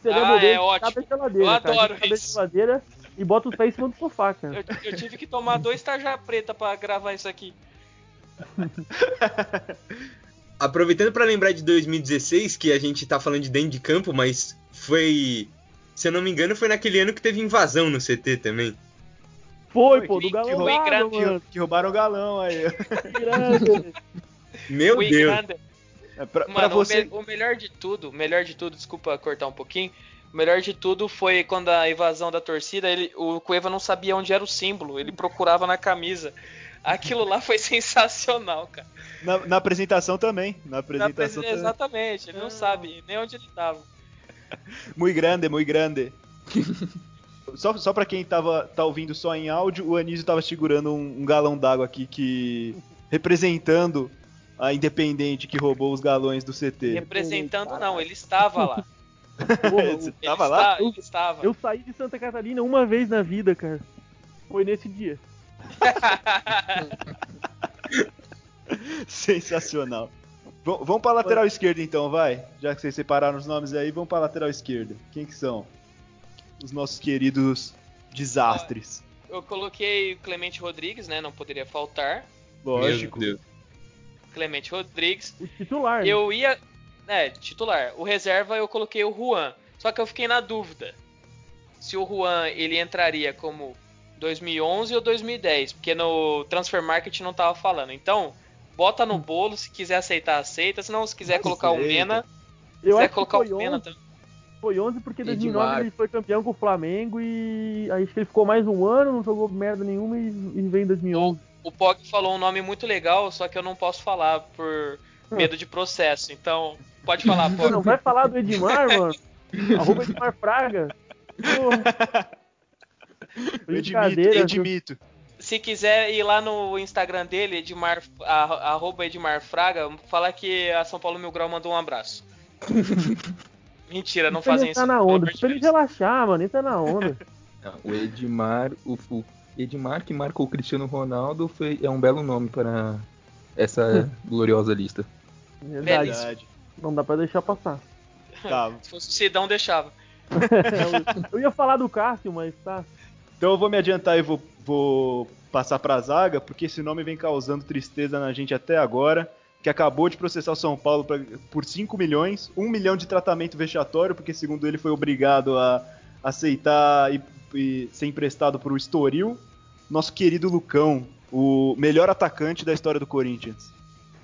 E: Você lembra
D: Ah,
E: dele,
D: é ótimo.
E: Cabe a geladeira,
D: Eu
E: cara.
D: adoro
E: Cabe a
D: isso.
E: geladeira e bota os pés em cima do sofá, cara.
D: Eu, eu tive que tomar dois tarja preta pra gravar isso aqui.
B: Aproveitando pra lembrar de 2016, que a gente tá falando de dentro de campo, mas foi. Se eu não me engano, foi naquele ano que teve invasão no CT também.
E: Foi,
A: Foi,
E: pô, do
A: que
E: galão
A: Que,
E: mano.
A: que roubaram o galão aí.
E: Grande.
B: Meu
D: o
B: Deus.
D: Ignander.
A: É, pra, pra
D: Mano, o
A: você.
D: me- o, melhor de tudo, o melhor de tudo, desculpa cortar um pouquinho. O melhor de tudo foi quando a invasão da torcida, ele, o Cueva não sabia onde era o símbolo, ele procurava na camisa. Aquilo lá foi sensacional, cara.
A: Na, na apresentação também. Na
D: Na
A: apresentação
D: presen-
A: também.
D: Exatamente, ele não sabe nem onde ele tava.
A: Muito grande, muito grande. só, só pra quem tava, tá ouvindo só em áudio, o Anísio tava segurando um, um galão d'água aqui que. representando a Independente que roubou os galões do CT.
D: Representando não, ele estava lá.
A: Você
E: o-
D: Ele
A: tava lá?
D: está- Ele estava.
E: eu saí de Santa Catarina uma vez na vida, cara. Foi nesse dia.
A: Sensacional. V vamos pra lateral esquerda então, vai. Já que vocês separaram os nomes aí, vamos pra lateral esquerda. Quem que são? Os nossos queridos desastres.
D: Eu coloquei o Clemente Rodrigues, né? Não poderia faltar.
A: Lógico.
D: Clemente Rodrigues.
E: O titular. né?
D: Eu ia. É, titular. O reserva eu coloquei o Juan. Só que eu fiquei na dúvida. Se o Juan ele entraria como 2011 ou 2010. Porque no Transfer Market não tava falando. Então, bota no bolo. Se quiser aceitar, aceita. Se não, se quiser colocar o
A: Aceita.
D: Mena. Se
E: Eu
D: quiser
E: acho que
D: colocar
E: foi
D: o Mena
E: 11,
D: também.
E: foi 11 porque em 2009
C: Edmar.
E: ele foi campeão com o Flamengo e aí que ele ficou mais um ano, não jogou merda nenhuma e, e veio em 2011.
D: O Pog falou um nome muito legal, só que eu não posso falar por medo de processo. Então, pode falar, Pog.
E: não vai falar do Edmar, mano? Arroba Edmar Fraga. Porra. Brincadeira.
A: Edmito, Edmito.
D: Se quiser ir lá no Instagram dele, Edmar, a- arroba Edmar Fraga, falar que a São Paulo Mil Grau mandou um abraço. Mentira, não
E: ele
D: fazem isso.
E: entrar na
D: pelo
E: onda, deixa ele relaxar, mano, entra na onda.
C: O Edmar, o, o Edmar, que marcou o Cristiano Ronaldo, foi, é um belo nome para essa gloriosa lista.
E: Verdade.
A: Verdade.
E: Não dá pra deixar passar.
A: Tá.
D: Se fosse o Sidão, deixava.
E: eu ia falar do Cássio, mas tá.
A: Então eu vou me adiantar e vou, vou passar pra zaga, porque esse nome vem causando tristeza na gente até agora. Que acabou de processar o São Paulo pra- por 5 milhões, 1 milhão de tratamento vexatório, porque segundo ele foi obrigado a aceitar e, e ser emprestado pro Estoril. Nosso querido Lucão, o melhor atacante da história do Corinthians.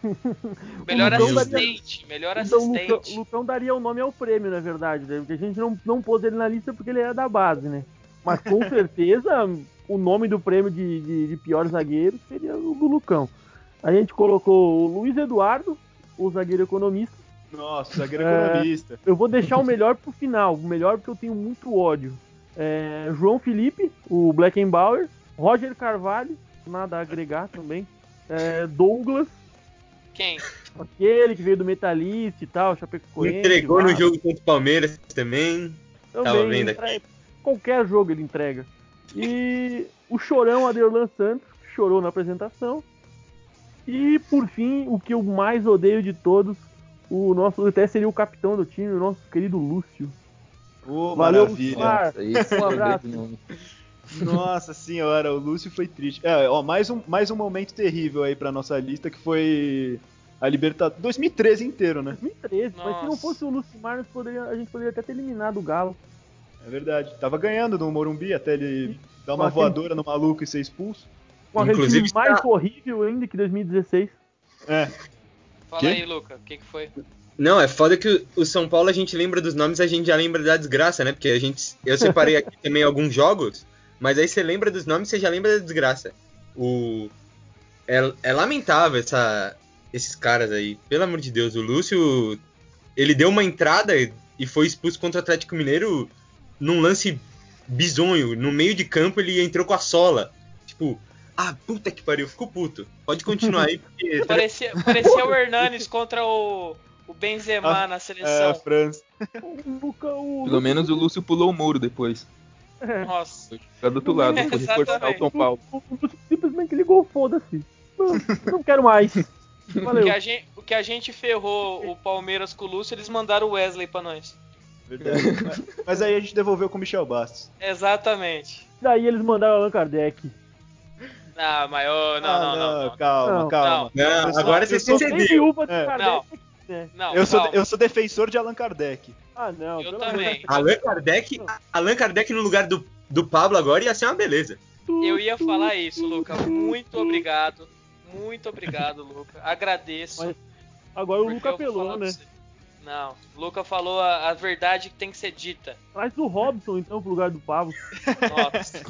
D: Melhor
E: Lucão
D: assistente, melhor
E: Então o Lucão,
D: assistente.
E: Lucão daria o nome ao prêmio, na verdade, né? Porque a gente não, não pôs ele na lista porque ele é da base, né? Mas com certeza o nome do prêmio de, de, de pior zagueiro seria o do Lucão. A gente colocou o Luiz Eduardo, o zagueiro economista.
A: Nossa, zagueiro
E: É.
A: economista.
E: Eu vou deixar o melhor pro final, o melhor porque eu tenho muito ódio. É, João Felipe, o Blackenbauer, Roger Carvalho, nada a agregar também. É, Douglas,
D: Quem?
E: aquele que veio do Metalista e tal, Chapecoense.
B: Entregou no jogo contra o Palmeiras também. Tava
E: Também
B: vendo
E: entrega- qualquer jogo ele entrega. E o chorão Aderlan Santos, que chorou na apresentação. E por fim, o que eu mais odeio de todos, o nosso até seria o capitão do time, o nosso querido Lúcio. Valeu,
A: maravilha.
E: Mar.
C: Nossa, esse
E: Um abraço.
A: Nossa senhora, o Lúcio foi triste. É, ó, mais um, mais um momento terrível aí pra nossa lista, que foi a Libertadores 2013 inteiro, né?
E: 2013, mas se não
D: Nossa.
E: fosse o Lúcio Mar, poderia- a gente poderia até ter eliminado o Galo.
A: É verdade. Tava ganhando no Morumbi até ele dar uma voadora no maluco e ser expulso.
E: Com
B: Inclusive,
E: time mais
B: está-
E: horrível ainda que 2016.
A: É,
D: Fala
A: Quê?
D: aí, Luca. O que, que foi?
B: Não, é foda que o- o São Paulo a gente lembra dos nomes, a gente já lembra da desgraça, né? Porque a gente. Eu separei aqui também alguns jogos, mas aí você lembra dos nomes, você já lembra da desgraça. O. É, é lamentável essa, esses caras aí. Pelo amor de Deus, o Lúcio. Ele deu uma entrada e foi expulso contra o Atlético Mineiro num lance bizonho. No meio de campo ele entrou com a sola. Tipo, ah, puta que pariu, ficou puto. Pode continuar aí, porque.
D: Parecia, parecia o Hernanes contra o, o Benzema na
A: é a
D: seleção.
A: França.
E: O Luca, o
C: Pelo menos o Lúcio pulou o muro depois.
D: Nossa.
C: Foi jogar do outro lado, foi reforçar o. São Paulo.
E: o simplesmente ligou, foda-se. Não, não quero mais.
D: O
E: Valeu.
D: que, a gente, o que a gente ferrou o Palmeiras com o Lúcio, eles mandaram o Wesley pra nós.
A: Verdade. mas, mas aí a gente devolveu com o Michel Bastos.
D: Exatamente.
E: Daí eles mandaram Allan Kardec.
D: Ah, mas ô, não,
A: Ah,
D: não, não, não.
A: Calma,
E: Não.
A: calma.
B: Não,
A: Eu sou-
B: agora
A: eu
B: você
A: sou-
B: se
E: Tem
B: cedeu.
E: viúva de
A: É.
D: Não.
E: né?
D: Não,
A: Eu sou,
D: calma.
A: eu sou defensor de Allan Kardec.
E: Ah, não.
D: Eu também.
B: Allan Kardec, Allan Kardec no lugar do, do Pablo agora ia ser uma beleza.
D: Eu ia falar isso, Luca. Muito obrigado. Muito obrigado, Luca. Agradeço.
E: Mas Agora o Luca
D: eu
E: apelou, né?
D: você. Não, o Luca falou a, a verdade que tem que ser dita.
E: Traz o Robson, então, pro lugar do Pablo.
D: Nossa.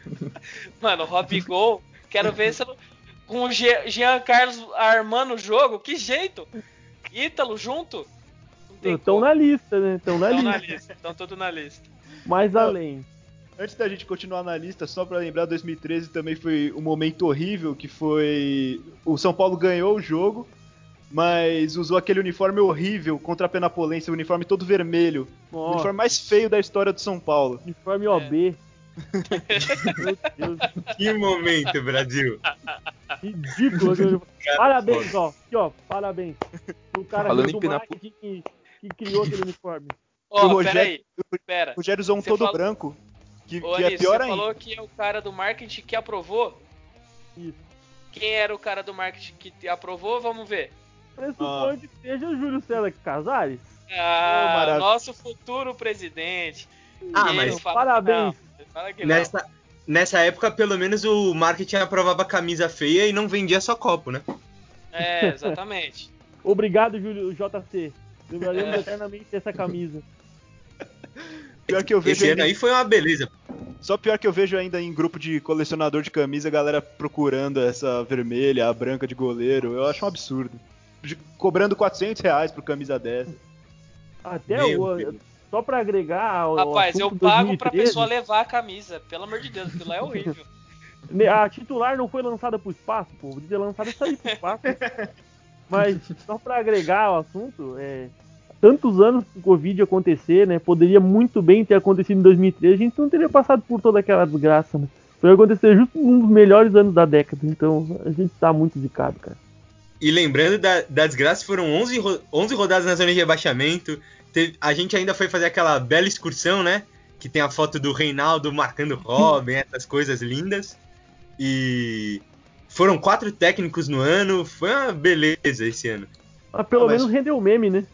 D: Mano, Robigol, quero ver se. Com o Jean Carlos armando o jogo, que jeito? Ítalo junto?
E: Estão na lista, né? Estão na
D: na lista. Estão tudo na lista.
E: Mais
A: Não.
E: além.
A: Antes da gente continuar na lista, só pra lembrar, 2013 também foi um momento horrível, que foi... O São Paulo ganhou o jogo, mas usou aquele uniforme horrível contra a Penapolense, o uniforme todo vermelho. O uniforme mais feio da história do São Paulo.
E: uniforme OB. Meu Deus,
B: Que momento, Brasil.
E: ridículo. Parabéns, ó. Aqui, ó. Parabéns. O cara
C: Falando
E: do
C: em Penapo-
E: que, que criou aquele uniforme.
D: Ó,
A: O Rogério-
D: peraí. Pera.
A: O Rogério usou um todo
D: falou-
A: branco, que,
D: Ô,
A: que é pior
D: você
A: ainda.
D: falou que é o cara do marketing que aprovou?
E: Isso.
D: Quem era o cara do marketing que aprovou? Vamos ver.
E: Pressupõe que seja o Júlio César Casares.
D: Ah,
A: maravilha.
D: nosso futuro presidente.
B: Ah,
D: E
B: mas
D: fala
E: parabéns.
D: não. Fala não.
B: nessa, nessa época, pelo menos o marketing aprovava camisa feia e não vendia só copo, né?
D: É, exatamente.
E: Obrigado, Júlio JC. Lembraremos
D: É.
E: eternamente dessa camisa.
A: Pior que eu vejo
B: Esse ano
A: ainda,
B: aí foi uma beleza.
A: Só pior que eu vejo ainda em grupo de colecionador de camisa, a galera procurando essa vermelha, a branca de goleiro. Eu acho um absurdo. De- Cobrando 400 reais por camisa dessa.
E: Até
B: Meu
E: o.
B: Deus.
E: Só pra agregar ao
D: Rapaz, eu pago pra
E: 2013,
D: pessoa levar a camisa. Pelo amor de Deus, aquilo lá é horrível.
E: A titular não foi lançada pro espaço, pô. Podia ter lançado isso aí pro espaço. Mas só pra agregar ao assunto, é. Tantos anos pro Covid acontecer, né? Poderia muito bem ter acontecido em 2013, a gente não teria passado por toda aquela desgraça, né? Foi acontecer justo num dos melhores anos da década. Então a gente tá muito zicado, cara.
B: E lembrando da, da desgraça, foram 11, ro 11 rodadas na zona de rebaixamento. Teve, a gente ainda foi fazer aquela bela excursão, né? Que tem a foto do Reinaldo marcando Robin, essas coisas lindas. E foram quatro técnicos no ano. Foi uma beleza esse ano.
E: Mas pelo
A: Ah, mas-
E: menos rendeu meme, né?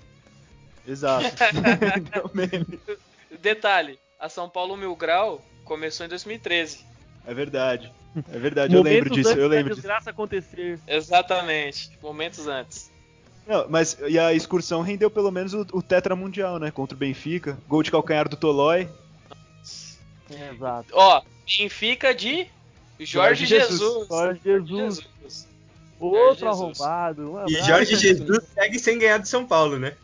A: Exato. Então, meme.
D: Detalhe, a São Paulo Mil Grau começou em 2013.
A: é verdade. É verdade, eu lembro disso,
E: antes
A: eu
E: da
A: lembro disso.
E: desgraça acontecer.
D: Exatamente, momentos antes.
A: Não, mas e a excursão rendeu pelo menos o, o Tetra Mundial, né? Contra o Benfica. Gol de calcanhar do Tolói.
E: É, exato.
D: Ó, Benfica de Jorge,
A: Jorge Jesus.
D: Jesus.
E: Jorge Jesus.
D: Jesus.
E: Outro arrombado. Um
B: E. Jorge Jesus segue sem ganhar do São Paulo, né?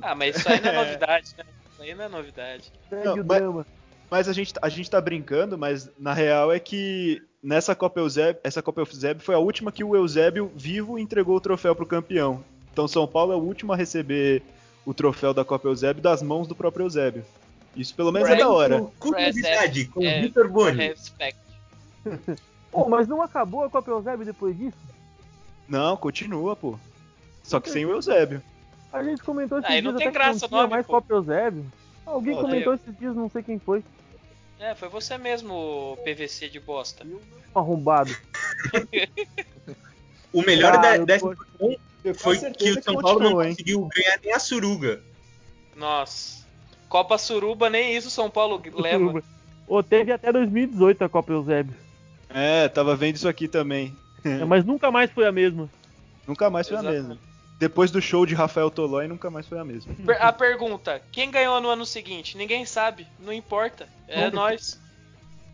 D: Ah, mas isso aí não é novidade, né? Isso aí não é novidade.
A: Não, mas-. Mas a gente, a gente tá brincando, mas na real é que nessa Copa Eusébio, essa Copa Eusébio foi a última que o Eusébio vivo entregou o troféu pro campeão. Então São Paulo é o último a receber o troféu da Copa Eusébio das mãos do próprio Eusébio. Isso pelo menos é da hora.
B: Curiosidade, com
D: É,
B: o Vitor Boni.
D: Respect.
E: Pô, mas não acabou a Copa Eusébio depois disso?
A: Não, continua, pô. Só que sem o Eusébio.
E: A gente comentou esses
D: Aí
E: dias
D: não tem
E: até
D: graça
E: que
D: o
E: não tinha
D: nome,
E: mais
D: pô.
E: Copa Eusébio. Alguém comentou esses dias, não sei quem foi.
D: É, foi você mesmo, o PVC de bosta.
E: Arrombado.
B: O melhor
E: Ah,
B: da-
E: eu
B: dessa foi que o São Paulo não conseguiu ganhar nem a suruga.
D: Nossa. Copa Suruba, nem isso o São Paulo leva.
E: Ô, teve até 2018 a Copa Eusébio.
A: É, tava vendo isso aqui também.
E: É, mas nunca mais foi a mesma.
A: Nunca mais foi a mesma. Depois do show de Rafael Tolói, nunca mais foi a mesma.
D: Per- A pergunta: quem ganhou no ano seguinte? Ninguém sabe, não importa. É
E: Não.
D: nós.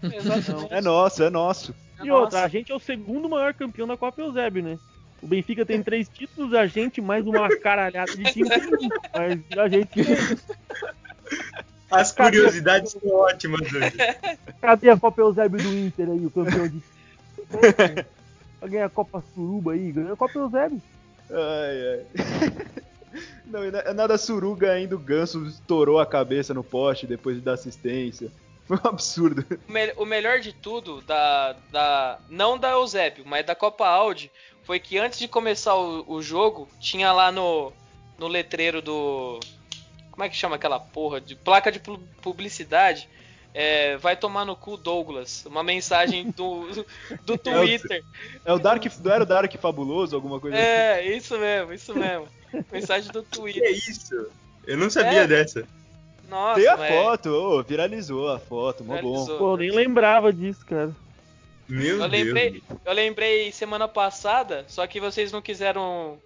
D: Exatamente.
A: É nosso, é nosso.
D: É
E: E outra,
D: nossa.
E: a gente é o segundo maior campeão da Copa Eusébio, né? O Benfica tem três títulos, a gente mais uma caralhada de time tem um, mas a gente
B: As curiosidades são ótimas hoje.
E: Cadê a Copa Eusébio do Inter aí, o campeão de. Pra ganhar a Copa Suruba aí, ganhou a Copa Eusébio.
A: Ai, ai. Não, é nada suruga ainda, o Ganso estourou a cabeça no poste depois de dar assistência. Foi um absurdo.
D: O, me- o melhor de tudo, da, da. Não da Eusébio, mas da Copa Audi, foi que antes de começar o, o jogo, tinha lá no, no letreiro do. Como é que chama aquela porra? De placa de pu- publicidade. É, vai tomar no cu Douglas. Uma mensagem do, do Twitter.
A: É o Dark, não era o Dark Fabuloso, alguma coisa assim?
D: É, isso mesmo, isso mesmo. Mensagem do
B: Que
D: Twitter.
B: é isso? Eu não sabia
D: É.
B: dessa.
D: Nossa,
A: Tem a
D: mas-
A: foto, ô, viralizou a foto, mó bom.
E: Pô, eu nem lembrava disso, cara.
B: Meu
D: Eu
B: Deus.
D: lembrei, eu lembrei semana passada, só que vocês não quiseram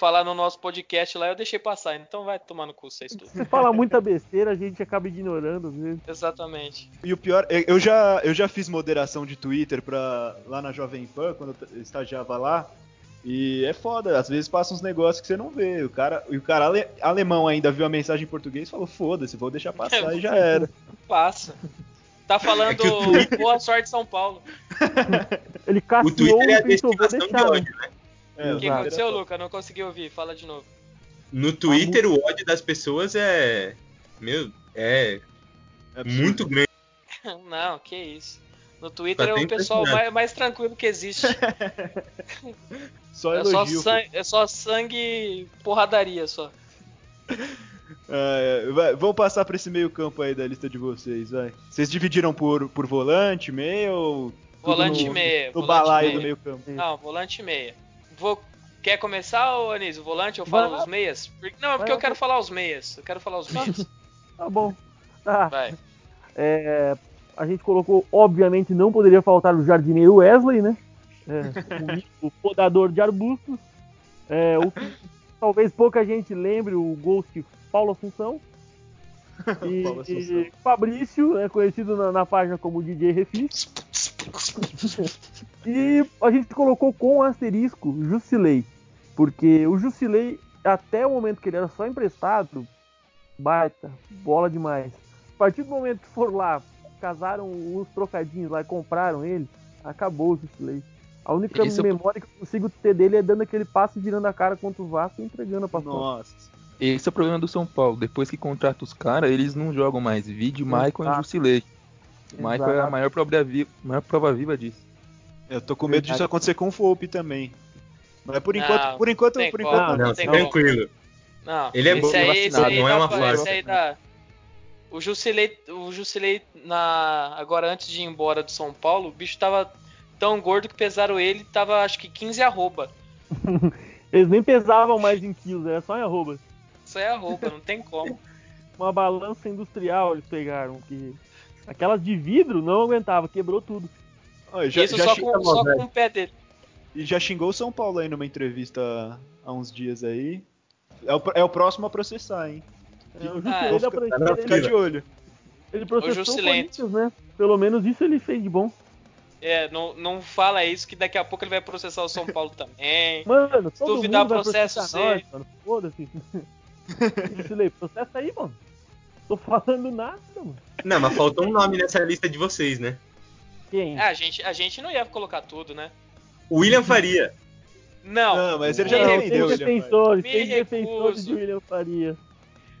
D: falar no nosso podcast lá, eu deixei passar. Então vai tomar no cu vocês tudo.
E: Se fala muita besteira, a gente acaba ignorando às vezes.
D: Exatamente.
A: E o pior, eu- já, eu já fiz moderação de Twitter pra, lá na Jovem Pan, quando eu estagiava lá. E é foda, às vezes passa uns negócios que você não vê. O cara, e o cara ale- alemão ainda viu a mensagem em português e falou: foda-se, vou deixar passar e já era.
D: Passa. Tá falando
B: É que o Twitter-
D: boa sorte São Paulo.
E: Ele
B: O
E: caçou
B: Twitter é a
E: e pensou, vou
B: destinação de
E: deixar. né?
A: É,
D: O que
E: Exato.
D: aconteceu, Luca? Não consegui ouvir. Fala de novo.
B: No Twitter, o ódio das pessoas é. Meu, é
A: é
B: muito grande.
D: Não, que isso. No Twitter
B: Tá
D: é o pessoal mais, mais tranquilo que existe.
A: Só
D: É só,
A: elogio.
D: sangue, é só sangue e porradaria só.
A: É, vai- vamos passar pra esse meio campo aí da lista de vocês, vai. Vocês dividiram por, por volante, meio ou
D: Volante
A: no,
D: e meia.
A: no
D: volante
A: balaio
D: e
A: do
D: meia.
A: meio campo?
D: Não, volante e meia. Vou... Quer começar, ô Anísio? Volante ou falo os meias? Não, é porque eu quero falar os meias. Eu quero falar os meias.
E: Tá bom. Tá.
D: Vai.
E: É, a gente colocou, obviamente, não poderia faltar o jardineiro Wesley, né? É, o o podador de arbustos. É, o que talvez pouca gente lembre, o Ghost Paulo Assunção. E,
A: Paulo Assunção.
E: e Fabrício, é conhecido na, na página como DJ Refis. E a gente colocou com asterisco Jusilei. Porque o Jusilei, até o momento que ele era só emprestado, baita, bola demais. A partir do momento que for lá, casaram os trocadinhos lá e compraram ele, acabou o Jusilei. A única
C: Esse é o-
E: memória que eu consigo ter dele é dando aquele passe virando a cara contra o Vasco e entregando a paçoca.
A: Nossa.
C: Esse é o problema do São Paulo. Depois que contrata os caras, eles não jogam mais. Vídeo Maicon e. Jusilei. O Michael é a maior prova, viva, maior prova viva disso.
A: Eu tô com medo disso acontecer com o Volpe também. Mas por enquanto,
D: Não,
A: por enquanto,
D: tem
A: por enquanto.
B: Não,
D: tem
B: tranquilo.
D: Não,
B: Ele é bom,
D: aí,
B: vacinado,
D: aí
B: não é uma
D: dá- O Jusilei, o Jusilei na agora antes de ir embora do São Paulo, o bicho tava tão gordo que pesaram ele, tava acho que 15 arroba.
E: Eles nem pesavam mais em quilos, era só em arroba.
D: Isso é arroba, não tem como.
E: Uma balança industrial eles pegaram, que aquelas de vidro não aguentava, quebrou tudo.
A: Ó, já,
D: Isso
A: já
D: só, com, só com o pé dele.
A: E já xingou o São Paulo aí numa entrevista há uns dias aí. É o, é o próximo a processar, hein?
E: É, o
D: Ah,
E: pra
B: na
E: dizer,
A: Fica
E: ele,
A: de olho.
E: ele processou o. Corinthians, né? Pelo menos isso ele fez de bom.
D: É, não, não fala isso que daqui a pouco ele vai processar o São Paulo também.
E: Mano, todo
D: duvidar,
E: mundo vai
D: processo
E: processar
D: você.
E: nós, mano. Foda-se. Processa aí, mano. Tô falando nada, mano.
B: Não, mas faltou um nome nessa lista de vocês, né?
E: Quem?
D: É, a gente, a gente não ia colocar tudo, né?
B: William Faria.
D: Não.
A: Não, mas ele
D: Me
A: já
E: Não,
A: defendeu,
E: tem
A: William
E: defensores,
D: Me
E: tem defensores de William Faria.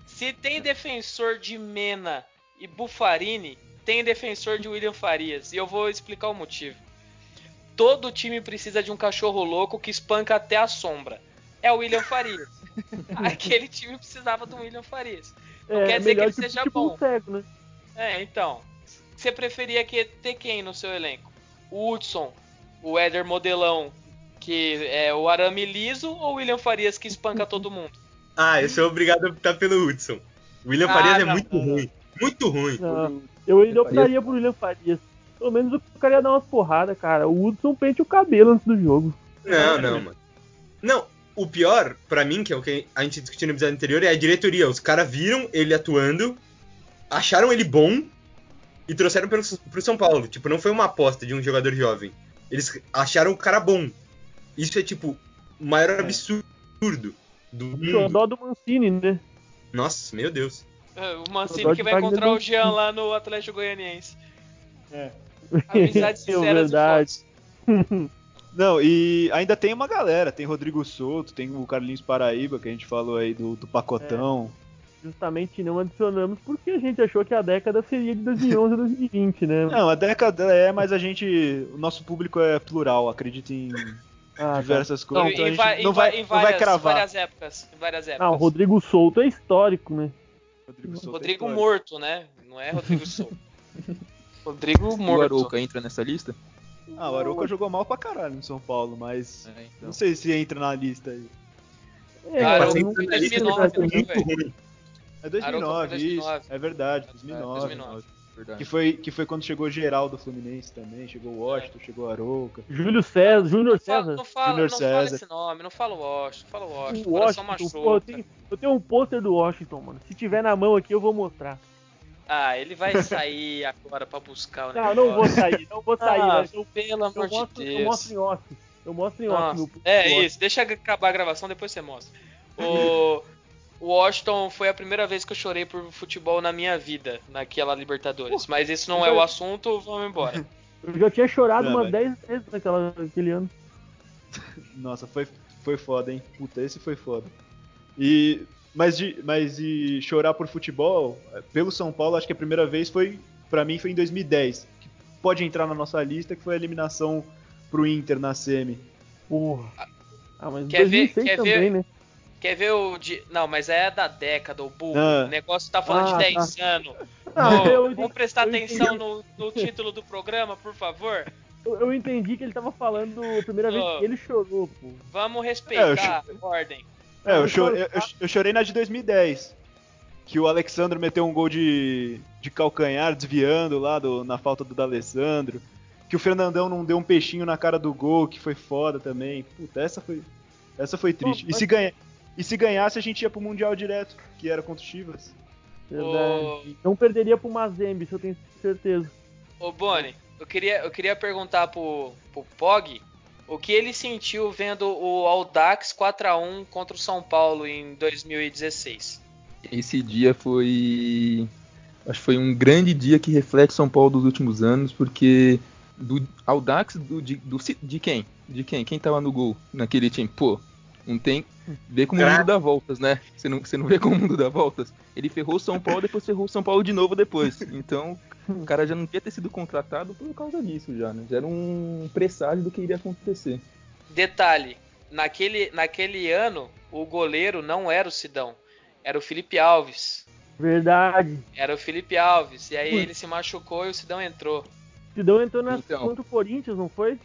D: Se tem defensor de Mena e Bufarini, tem defensor de William Farias. E eu vou explicar o motivo. Todo time precisa de um cachorro louco que espanca até a sombra. É o William Farias. Aquele time precisava do William Farias. Não quer dizer que ele seja
E: o
D: bom.
E: cego, né?
D: É, então. Você preferia que ter quem no seu elenco? O Hudson, o Éder Modelão, que é o arame liso, ou o William Farias que espanca todo mundo?
B: Ah, eu sou obrigado a optar pelo Hudson. William
D: Ah,
B: Farias é
D: não,
B: muito
A: não, não.
B: ruim. Muito ruim.
E: Não, eu ainda optaria por William Farias. Pelo menos o cara ia dar umas porradas, cara. O Hudson pente o cabelo antes do jogo.
B: Não, não, mano. Não, o pior, pra mim, que é o que a gente discutiu no episódio anterior, é a diretoria. Os caras viram ele atuando, acharam ele bom e trouxeram pro, pro São Paulo. Tipo, não foi uma aposta de um jogador jovem. Eles acharam o cara bom. Isso é, tipo, o maior
A: É.
B: absurdo do mundo.
E: Xodó do Mancini, né?
B: Nossa, meu Deus.
D: É, O Mancini que vai encontrar o Jean lá no Atlético Goianiense.
A: É.
D: Amizade
E: É
D: sincera
E: verdade.
A: Não, e ainda tem uma galera. Tem Rodrigo Souto, tem o Carlinhos Paraíba, que a gente falou aí do, do pacotão.
E: Justamente não adicionamos porque a gente achou que a década seria de 2011 a 2020, né?
A: Não, a década é, mas a gente. O nosso público é plural, acredita em
E: Ah, tá.
A: diversas
D: Em,
A: coisas. então a
D: em
A: gente
D: em
A: não
D: va-
A: vai,
D: em
A: não vai
D: várias,
A: cravar.
D: várias épocas. Em várias épocas.
E: Ah, o Rodrigo Souto é histórico, né?
A: Rodrigo, Souto é
D: Rodrigo
A: histórico.
D: morto, né? Não é Rodrigo Souto. Rodrigo
C: O
D: morto.
C: Arouca entra nessa lista?
A: Ah, o Arouca jogou mal pra caralho no São Paulo, mas.
C: É, então.
A: Não sei se entra na lista aí.
E: É,
D: Cara, 2009,
B: é
D: né,
B: muito
D: velho?
B: ruim.
A: É 2009,
D: Arouca foi 2009.
A: isso. É verdade, 2009.
D: 2009.
C: Verdade.
A: Que foi, que foi quando chegou geral do Fluminense também. Chegou o Washington, chegou o Arouca.
E: Júlio César, Júnior
D: fala,
E: César.
D: não, fala,
A: Júnior
D: não fala
A: César.
D: esse nome, não fala o Washington, fala o Washington.
E: O
D: Fala só
E: Washington,
D: machuca.
E: pô, eu tenho, eu tenho um pôster do Washington, mano. Se tiver na mão aqui, eu vou mostrar.
D: Ah, ele vai sair agora pra buscar o
E: Não,
D: negócio.
E: não vou sair, não vou sair,
D: Ah,
E: mas eu,
D: pelo
E: eu,
D: amor de
E: mostro, eu
D: Deus.
E: mostro em off. Eu mostro em off. Do
D: é
E: Washington.
D: isso, deixa acabar a gravação, depois você mostra. O, o Washington foi a primeira vez que eu chorei por futebol na minha vida, naquela Libertadores. Mas isso não é o assunto, vamos embora.
E: Eu já tinha chorado
A: Não,
E: umas
A: mas-
E: 10 vezes naquela, naquele ano.
A: Nossa, foi, foi foda, hein? Puta, esse foi foda. E. Mas de, mas de chorar por futebol, pelo São Paulo, acho que a primeira vez foi, pra mim, foi em 2010. Que pode entrar na nossa lista, que foi a eliminação pro Inter na semi.
E: Porra. Ah, mas
D: Quer ver-
E: 2006
D: quer
E: também,
D: ver-
E: né?
D: Quer ver o. De... Não, mas é da década, o burro.
A: Ah.
D: O negócio tá falando
E: Ah,
D: de 10 anos.
E: Ah,
D: Ô,
E: eu,
D: vamos
E: entendi,
D: prestar atenção no, no título do programa, por favor?
E: eu- eu entendi que ele tava falando a primeira vez
D: Ô.
E: que ele chorou, pô.
D: Vamos respeitar
A: É,
D: a ordem.
A: É, eu,
E: eu choro-
A: eu- chorei na de 2010. Que o Alexandre meteu um gol de, de calcanhar, desviando lá do- na falta do D'Alessandro. Que o Fernandão não deu um peixinho na cara do gol, que foi foda também. Puta, essa foi, essa foi triste. E
E: mas-
A: se, ganha, e se ganhasse, a gente ia pro Mundial direto, que era contra o Chivas.
E: Verdade. Não perderia pro Mazembe, isso eu tenho certeza.
D: Ô Boni, eu queria, eu queria perguntar pro, pro Pog o que ele sentiu vendo o Audax 4x1 contra o São Paulo em 2016.
C: Esse dia foi. Acho que foi um grande dia que reflete São Paulo dos últimos anos, porque do Audax do, de, do- de quem? De quem? Quem tava no gol naquele time? Pô, não tem. Vê como o mundo dá voltas, né? Você não, você não vê como o mundo dá voltas? Ele ferrou o São Paulo, depois ferrou o São Paulo de novo depois. Então, O cara já não devia ter sido contratado por causa disso já, né? Já era um presságio do que iria acontecer.
D: Detalhe, naquele, naquele ano, o goleiro não era o Sidão, era o Felipe Alves.
E: Verdade.
D: Era o Felipe Alves. E aí
E: Ui.
D: ele se machucou e o Sidão entrou.
E: Sidão entrou na,
C: Então.
E: contra o Corinthians, não foi?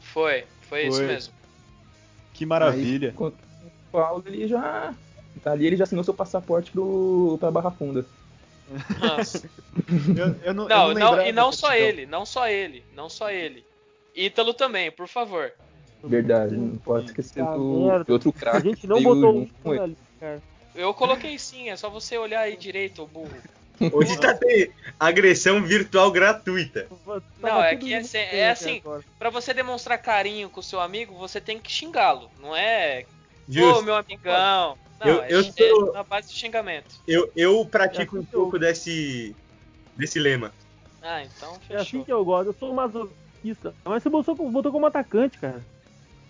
D: Foi, foi, isso
A: Foi.
D: mesmo.
A: Que maravilha.
C: Aí, contra o São Paulo, ele já. Ali ele já assinou seu passaporte pro, pra Barra Funda.
D: Nossa.
A: Eu, eu não, eu
D: Não,
A: não
D: não,
A: lembrava
D: e não só
A: Sidão.
D: ele, não só ele, não só ele. Ítalo também, por favor.
C: Verdade, não pode esquecer
E: Ah,
C: do, do outro
E: A
C: craque.
E: gente não botou o na lista, cara.
D: Eu coloquei sim, é só você olhar aí direito, ô burro.
B: Hoje tá tendo agressão virtual gratuita.
D: Não, é que é assim- é assim. Pra você demonstrar carinho com o seu amigo, você tem que xingá-lo, não é? Ô,
B: Justo.
D: meu amigão. Não,
B: Eu-
D: é,
B: eu
D: é
B: sou-
D: na base de xingamento.
B: Eu, eu pratico
E: É
B: um
E: assim eu-
B: pouco desse, desse lema.
D: Ah, então
E: É assim
D: fechou.
E: que eu gosto. Eu sou masoquista. Mas você botou, botou como atacante, cara.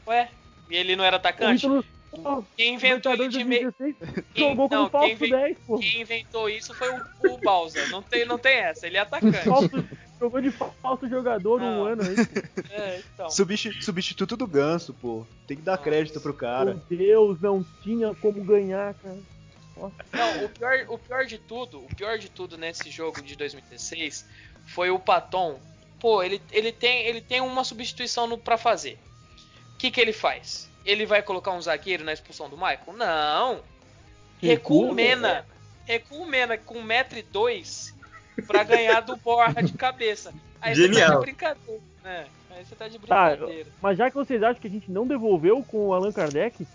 D: Ué, e ele não era atacante?
E: Ítalo, pô,
D: Quem inventou
E: Libertadores
D: de meio.
E: 2016,
D: Quem-
E: jogou como
D: não,
E: falso
D: quem vem-
E: 10, pô.
D: Quem inventou isso foi o, o Bowser. Não tem, não tem essa, ele é atacante.
E: Jogou de falso jogador um
D: Não.
E: ano aí.
D: É, então.
A: Substi- substituto do ganso, pô. Tem que dar
D: Nossa.
A: crédito pro cara.
E: Meu Deus, não tinha como ganhar, cara.
D: Não, o pior, o pior de tudo, o pior de tudo nesse jogo de 2016 foi o Paton. Pô, ele, ele, tem, ele tem uma substituição no, pra fazer. O que, que ele faz? Ele vai colocar um zagueiro na expulsão do Michael? Não! Recua o Mena. Recua o Mena com 1,2m pra ganhar do Borra de cabeça. Aí você tá
B: Genial.
D: de brincadeira. né? Aí você tá de
E: Tá,
D: brincadeira.
E: Mas já que vocês acham que a gente não devolveu com o Allan Kardec,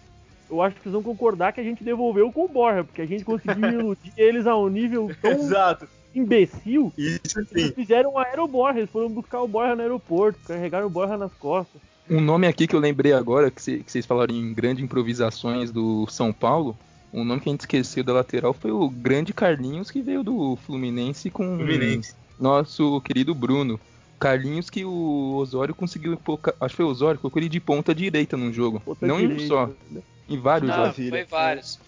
E: eu acho que vocês vão concordar que a gente devolveu com o Borja, porque a gente conseguiu iludir eles a um nível tão
A: Exato.
E: imbecil
B: Isso
E: que eles
B: sim.
E: fizeram um aeroborja, eles foram buscar o Borja no aeroporto, carregaram o Borja nas costas.
C: Um nome aqui que eu lembrei agora, que vocês falaram em grandes improvisações do São Paulo, um nome que a gente esqueceu da lateral foi o grande Carlinhos, que veio do Fluminense com
B: Fluminense.
C: nosso querido Bruno. Carlinhos que o Osório conseguiu, acho que foi o Osório, colocou ele de ponta direita num jogo.
E: Ponta
C: não em um só, em vários
D: Não,
C: jogos.
D: Foi vários.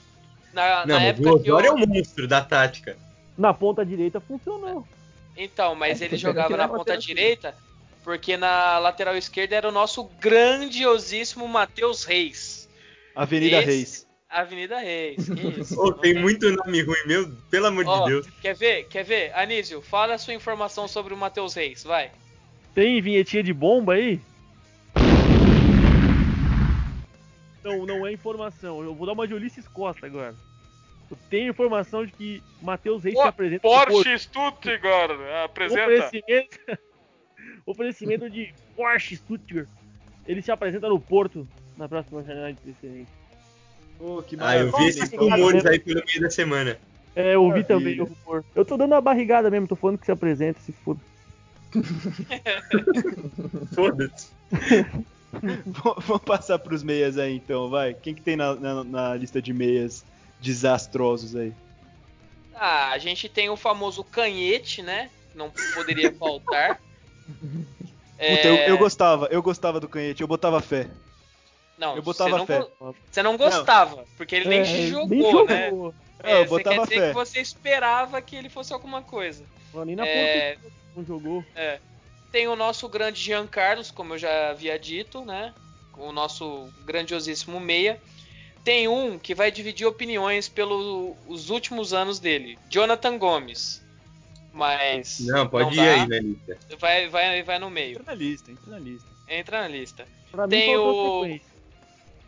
D: Na,
B: Não,
D: na época
B: o
D: que eu...
B: Osório é um monstro da tática.
E: Na ponta direita funcionou.
D: Então, mas
C: É,
D: ele jogava na ponta direita, porque na lateral esquerda era o nosso grandiosíssimo Matheus Reis.
A: Avenida
D: Esse-
A: Reis.
D: Avenida Reis. Que isso?
B: Ô,
D: Não
B: tem muito nome ruim, meu, pelo amor
D: Ó,
B: de Deus.
D: Quer ver? Quer ver? Anísio, fala a sua informação sobre o Matheus Reis, vai.
E: Tem vinhetinha de bomba aí? Não, não é informação. Eu vou dar uma de Ulisses Costa agora. Eu tenho informação de que Matheus Reis
D: Pô,
E: se apresenta no Porto.
D: Stuttgart,
E: Oferecimento, oferecimento de Porsche Stuttgart. Ele se apresenta no Porto na próxima janela de transferência.
A: Pô, que
B: Ah, eu vi esses rumores aí pelo meio da semana.
E: É, eu ouvi
A: Maravilha.
E: também o rumor. Eu tô dando uma barrigada mesmo, tô falando que se apresenta, se foda.
B: Foda-se.
A: Vamos passar pros meias aí então, vai. Quem que tem na, na- na lista de meias desastrosos aí?
D: Ah, a gente tem o famoso canhete, né? Não poderia faltar. É,
A: Puta, eu, eu gostava, eu gostava do canhete, eu botava fé.
D: Não,
A: eu botava
D: você não,
A: fé.
D: Você não gostava, porque ele nem
E: É,
D: jogou,
E: nem
D: né?
E: jogou.
A: É, eu
D: É, você quer
A: botava
D: dizer
A: fé.
D: que você esperava que ele fosse alguma coisa.
E: Não, Nem na
D: É,
E: ponta não jogou.
D: É. Tem o nosso grande Jean Carlos, como eu já havia dito, né? O nosso grandiosíssimo meia. Tem um que vai dividir opiniões pelos últimos anos dele, Jonathan Gomes. Mas
B: Não, pode
D: não
B: ir
D: dá.
B: aí, né, Lita?
D: Vai, vai, vai no meio.
A: Entra na lista, entra na lista.
D: Entra na lista.
E: Pra
D: Tem o-.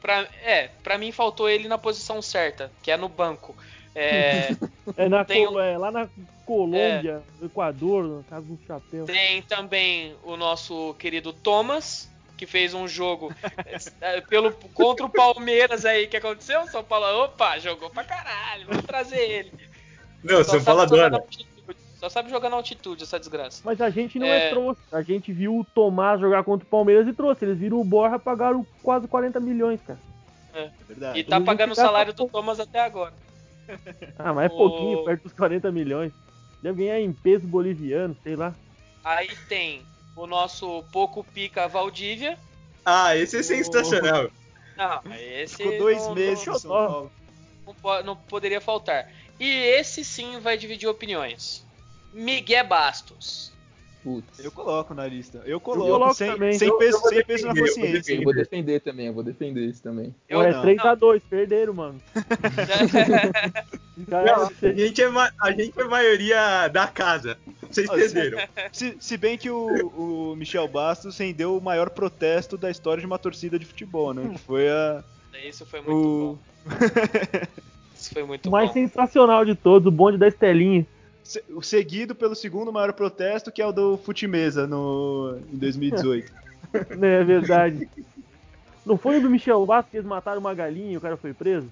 D: Pra, é, pra mim faltou ele na posição certa, que é no banco. É,
E: É, na
D: Tem
E: Col- é, lá na Colômbia, no Equador, no caso do chapéu.
D: Tem também o nosso querido Thomas, que fez um jogo eh, pelo, contra o Palmeiras aí que aconteceu. O São Paulo, opa, jogou pra caralho, vamos trazer ele.
B: Não,
D: Só
B: São Paulo adora.
D: Só sabe jogar na altitude essa desgraça.
E: Mas a gente não é,
D: É.
E: trouxa. A gente viu o Tomás jogar contra o Palmeiras e trouxe. Eles viram o Borja pagaram quase 40 milhões, cara.
A: É verdade.
D: E tá
E: Eles
D: pagando o salário do Thomas até agora.
E: Ah, mas é
D: O-
E: pouquinho, perto dos 40 milhões. Deve ganhar em peso boliviano, sei lá.
D: Aí tem o nosso pouco pica Valdívia.
B: Ah, esse é sensacional.
D: Não, esse
A: Ficou dois
D: não-
A: meses
D: não-
A: São Paulo.
D: não, não poderia faltar. E esse sim vai dividir opiniões. Miguel Bastos.
C: Putz.
A: Eu coloco na lista. Eu
E: coloco
A: coloco, sem,
E: também.
A: sem,
B: Eu-
A: peso,
B: eu
A: sem peso na
B: eu
A: consciência.
C: Eu vou defender também, eu vou defender isso também.
D: Eu
E: Ué,
D: não.
E: 3x2, perderam, mano.
B: Não, a, gente é a gente é maioria da casa. Vocês perderam.
A: Se, se bem que o, o Michel Bastos rendeu o maior protesto da história de uma torcida de futebol, né? Que foi a.
D: Isso foi muito
A: O...
D: bom. Isso foi muito
E: O mais
D: bom.
E: sensacional de todos, o bonde da Estelinha.
A: Seguido pelo segundo maior protesto, que é o do Futimesa no, em 2018.
E: né, é verdade. Não foi o do Michel Bastos que eles mataram uma galinha e o cara foi preso?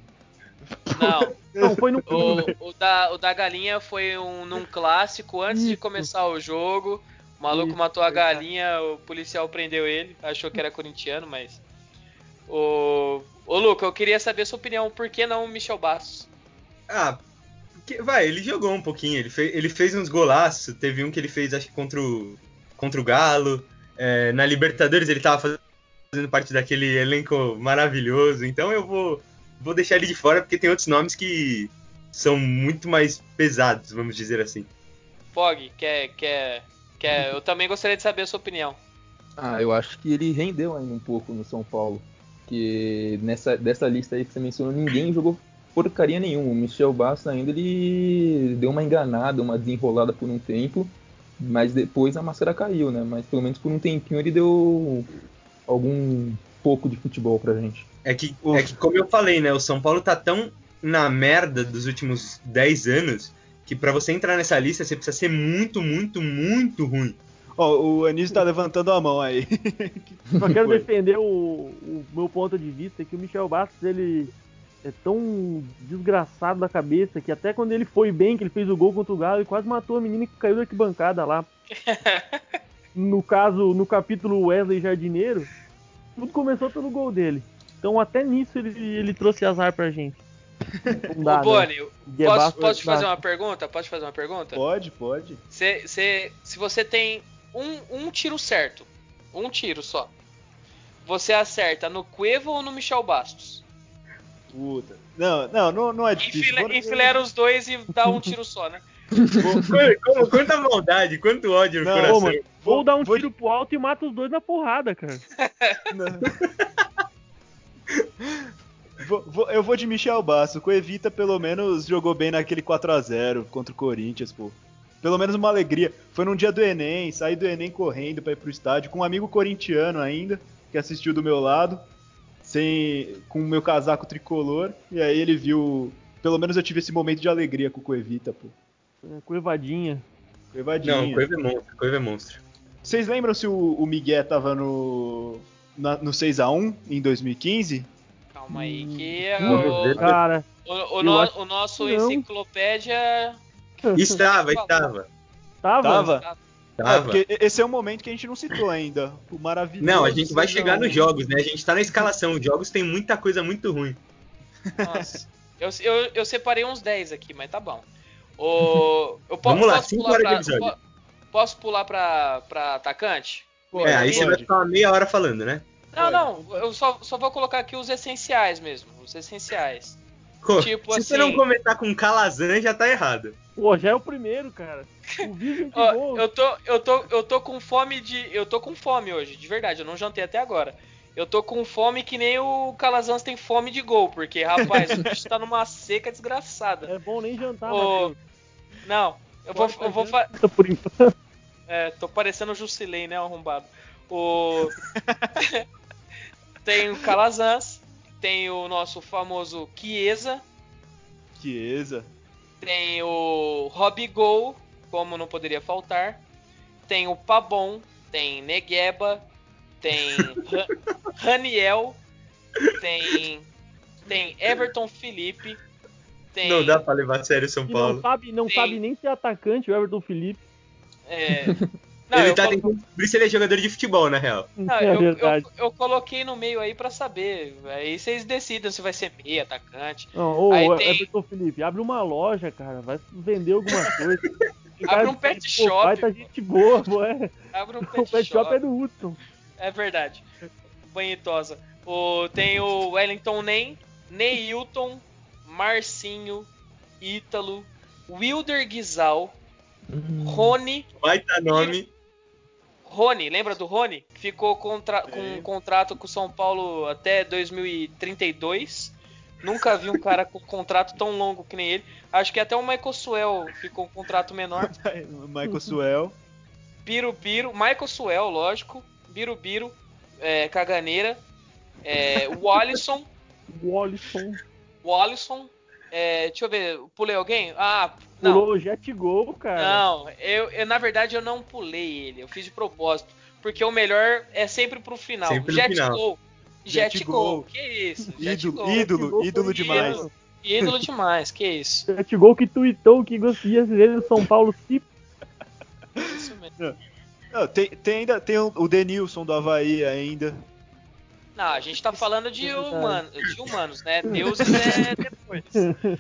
D: Não,
E: Não, foi no
D: o, o da, o da galinha foi um, num clássico antes de
E: Isso.
D: começar o jogo. O maluco
E: Isso,
D: matou a galinha, o policial prendeu ele, achou que era corintiano, mas. O. Ô Luca, eu queria saber sua opinião, por que não o Michel Bastos?
B: Ah, porque- vai, ele jogou um pouquinho, ele fez, ele fez uns golaços, teve um que ele fez, acho que contra o, contra o Galo, é, na Libertadores ele tava fazendo parte daquele elenco maravilhoso, então eu vou, vou deixar ele de fora porque tem outros nomes que são muito mais pesados, vamos dizer assim.
D: Fog, quer, quer, quer. Eu também gostaria de saber a sua opinião.
C: Ah, eu acho que ele rendeu ainda um pouco no São Paulo. Que nessa dessa lista aí que você mencionou, ninguém jogou porcaria nenhuma. O Michel Bastos ainda ele deu uma enganada, uma desenrolada por um tempo, mas depois a máscara caiu, né? Mas pelo menos por um tempinho ele deu algum pouco de futebol pra gente.
B: É que, é que, como eu falei, né, o São Paulo tá tão na merda dos últimos 10 anos que pra você entrar nessa lista você precisa ser muito, muito, muito ruim.
A: Ó, o Anísio tá levantando a mão aí.
E: Só quero
A: Foi.
E: defender o, o meu ponto de vista, que o Michel Bastos, ele é tão desgraçado da cabeça que até quando ele foi bem, que ele fez o gol contra o Galo, ele quase matou a menina que caiu da arquibancada lá. No caso, no capítulo Wesley Jardineiro, tudo começou pelo gol dele. Então até nisso ele, ele trouxe azar pra gente. Não dá,
D: Ô
E: né?
D: Boni,
E: Guia
D: posso,
E: Bastos
D: posso te fazer uma pergunta? Posso te fazer uma pergunta?
A: Pode, pode.
D: Cê, cê- se você tem um, um tiro certo, um tiro só, você acerta no Cueva ou no Michel Bastos?
A: Puta. Não, não, não, não é difícil.
D: Enfile,
A: Vou-
D: enfileira os dois e dá um tiro só, né?
B: Como- como- quanta maldade, quanto ódio no
A: Não,
B: coração.
E: Mano, Ou dá um
A: vou-
E: tiro pro alto e mata os dois na porrada, cara.
A: Vou- vou- eu vou de Michel Basso. O Evita pelo menos jogou bem naquele 4x0 contra o Corinthians, pô. Pelo menos uma alegria. Foi num dia do Enem, saí do Enem correndo pra ir pro estádio, com um amigo corintiano ainda, que assistiu do meu lado, sem com o meu casaco tricolor. E aí ele viu. Pelo menos eu tive esse momento de alegria com o Coevita, pô.
E: É, Coevadinha.
A: Coevadinha.
B: Não, Coiva é monstro, é monstro.
A: Vocês lembram se o, o Miguel tava no. na- no 6x1 em 2015?
D: Calma aí,
E: Hum,
D: que
B: ver.
D: o,
E: Cara,
D: o, o, no-
E: acho
D: o nosso
E: não.
D: enciclopédia.
B: Estava, estava.
E: tava?
A: Tava? É, porque esse é um momento que a gente não citou ainda. O maravilhoso.
B: Não, a gente vai
A: 6x1.
B: chegar nos jogos, né? A gente tá na escalação. Os jogos tem muita coisa muito ruim.
D: Nossa. Eu, eu, eu separei uns 10 aqui, mas tá bom. O, eu po-
B: Vamos lá,
D: posso
B: cinco
D: pular
B: horas de
D: pra,
B: episódio.
D: po- Posso pular pra, pra atacante?
A: Pode,
B: é, aí você vai ficar uma meia hora falando, né?
D: Não, não, eu só, só vou colocar aqui os essenciais mesmo. Os essenciais.
B: Co-
D: Tipo
B: Se
D: assim-
B: você não começar com Calazan, já tá errado.
E: Pô, já é o primeiro, cara. O vídeo
D: Ó,
E: gol.
D: eu tô, eu tô, eu tô com fome de, eu tô com fome hoje, de verdade. Eu não jantei até agora. Eu tô com fome que nem o Calazans tem fome de gol, porque rapaz, o bicho tá numa seca desgraçada.
E: É bom nem jantar, Matheus.
D: Não, eu vou,
E: Corta
D: eu vou, fa-
E: por enquanto.
D: É, tô parecendo o Jusilei, né, arrombado. O... tem o Calazans, tem o nosso famoso Chiesa,
A: Chiesa.
D: Tem o Robigol, como não poderia faltar, tem o Pabon, tem Negueba, tem Ra- Raniel, tem, tem Everton Felipe, tem...
B: Não dá pra levar a sério o São
E: E não
B: Paulo.
E: sabe, não
D: Tem.
E: sabe nem ser atacante, o Everton Felipe.
D: é, não,
B: Ele tá
D: colo-
B: tentando descobrir se ele é jogador de futebol, na real.
D: Não,
E: é
D: eu,
E: verdade.
D: eu, eu coloquei no meio aí pra saber. Aí vocês decidem se vai ser meio atacante.
E: Não, ô,
D: Aí tem-
E: Everton Felipe, abre uma loja, cara. Vai vender alguma coisa.
D: Abre um pet
E: pô,
D: shop,
E: Vai tá gente boa, pô. É.
D: Abre um
E: O
D: pet,
E: pet shop é do Hudson.
D: É verdade. Banhitosa. O, tem o Wellington Nem, Neilton, Marcinho, Ítalo, Wilder Guizal,
C: Hum,
D: Rony,
B: Baita nome.
D: Rony, lembra do Rony? Ficou contra- com um contrato com o São Paulo até 2032. Nunca vi um cara com contrato tão longo que nem ele. Acho que até o Michael Suel ficou com um contrato menor.
A: Michael Suel.
D: Biro Biro, Michael Suel, lógico. Biro Biro, é, Caganeira. É,
E: Wallison
D: o Alisson. É, deixa eu ver, pulei alguém? Ah, não.
E: pulou o jet gol, cara.
D: Não, eu, eu, na verdade eu não pulei ele, eu fiz de propósito. Porque o melhor é sempre pro final.
B: Sempre
D: Jet
B: final.
D: Gol. Jet,
A: Jet
D: Gol.
A: Gol.
D: Que isso? Jet
A: Ídolo,
D: Gol.
A: ídolo,
E: Gol
A: ídolo demais.
E: ídolo.
D: Ídolo demais, que isso?
E: Jet gol que tweetou que gostaria de ver o São Paulo se
D: Isso mesmo.
A: Não, tem, tem ainda tem o Denilson do Havaí ainda.
D: Não, a gente tá falando de,
E: Verdade.
D: humano, de humanos, né? Deuses é depois.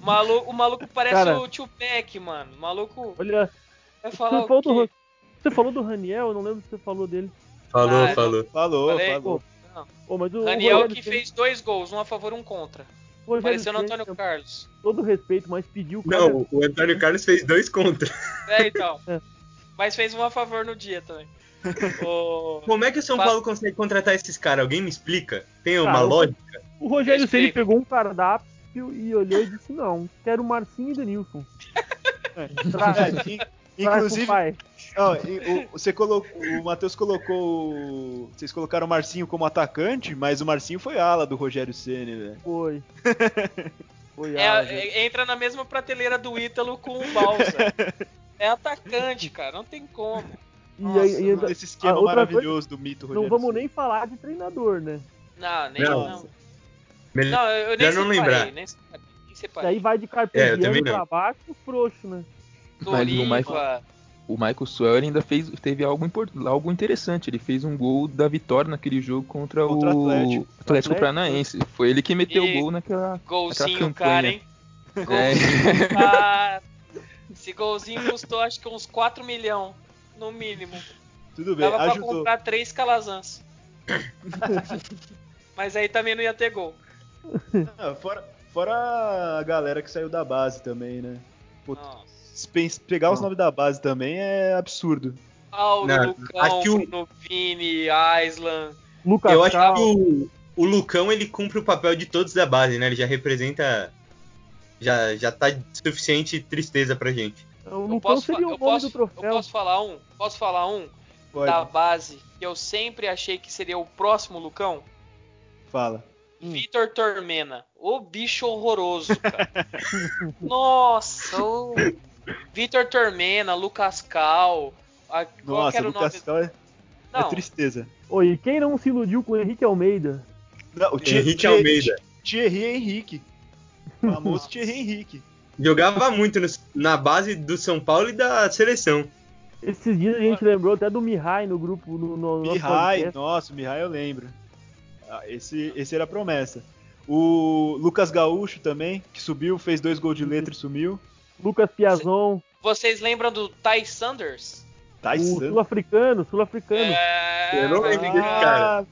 D: O maluco, o maluco parece
E: Cara.
D: o tio Peck, mano. O maluco
E: Olha,
D: vai
E: você
D: falar
E: falou,
D: o
E: do, você falou do Raniel, eu não lembro se você falou dele.
B: Falou,
D: Ah,
B: falou.
A: Falou,
D: Falei.
A: falou.
E: Pô, mas o
D: Daniel
E: Rogério
D: que fez dois gols, um a favor e um contra.
E: o
D: Parecendo
E: Ceni,
D: Antônio Carlos.
E: Todo respeito, mas pediu o cara.
B: Não, o Antônio Carlos fez dois contra.
D: É, então.
E: É.
D: Mas fez um a favor no dia também. O...
B: Como é que o São
D: Fa-
B: Paulo consegue contratar esses caras? Alguém me explica? Tem uma
E: Cara,
B: lógica?
E: O Rogério Ceni
D: Respeito.
E: pegou um cardápio e olhou e disse: Não, quero Marcinho e Denilson.
A: É,
E: traz pro
A: inclusive, e o, você colocou, o Matheus colocou, o- vocês colocaram o Marcinho como atacante, mas o Marcinho foi ala do Rogério Ceni, velho.
E: Foi. Foi
D: É,
E: ala,
D: é, entra na mesma prateleira do Ítalo com o Balsa. É atacante, cara, não tem como.
E: E
D: Nossa,
E: aí-
A: Esse esquema maravilhoso do mito Rogério
E: não vamos
A: Ceni.
E: nem falar de treinador, né?
D: Não, nem
B: Não.
D: não.
B: Melhor
D: Não, eu, nem
B: não
D: separei,
B: lembrar.
D: nem separei, nem
E: E
D: separei.
E: aí vai de
B: É, também não.
E: pra baixo, frouxo, né?
C: Mas o Michael- O Michael Suel ele ainda fez, teve algo, algo interessante. Ele fez um gol da vitória naquele jogo contra,
A: Contra o Atlético.
C: Atlético,
E: Atlético.
C: Paranaense. Foi ele que meteu o gol naquela.
D: golzinho,
C: campanha.
D: cara, hein?
C: É,
D: Golzinho, cara. Esse golzinho custou acho que uns 4 milhões, no mínimo.
A: Tudo bem,
D: Dava pra
A: ajudou.
D: comprar três calazans. Mas aí também não ia ter gol.
A: Ah, fora, fora a galera que saiu da base também, né? Pô, pegar os nomes da base também é absurdo.
D: Paulo,
B: Não,
D: Lucão,
B: o-
D: Bruno Vini, Island.
E: Lucas
B: Eu acho
E: Cal,
B: que o, o Lucão ele cumpre o papel de todos da base, né? Ele já representa. Já, já tá de suficiente tristeza pra gente.
E: o
D: Eu posso, fa-
E: seria o
D: eu,
E: nome
D: posso,
E: do troféu.
D: eu posso falar um? Posso falar um
A: Pode,
D: da base que eu sempre achei que seria o próximo Lucão?
A: fala.
E: Hum.
D: Vitor Tormena. O bicho horroroso, cara. Nossa, o Vitor Tormena, Lucas Cal. a- qual que
A: Nossa,
D: era
A: o? Lucas Cal é, é tristeza.
E: Oi, quem não se iludiu com o Henrique Almeida?
A: Não, o Thie-
B: Henrique Almeida.
A: Thierry Henrique. O famoso Thierry Henrique.
B: Jogava muito no- na base do São Paulo e da seleção.
E: Esses dias a gente lembrou até do Mihai no grupo, no, no nosso
A: Mihai,
E: podcast.
A: nossa, o Mihai eu lembro. Ah, esse, esse era a promessa. O Lucas Gaúcho também, que subiu, fez dois gols de letra e sumiu.
E: Lucas Piazon,
D: vocês lembram do Ty Sanders?
A: Tá
E: o sul-africano, sul-africano.
D: É,
B: Eu não lembro
D: ligar.
B: desse cara.
A: Ah,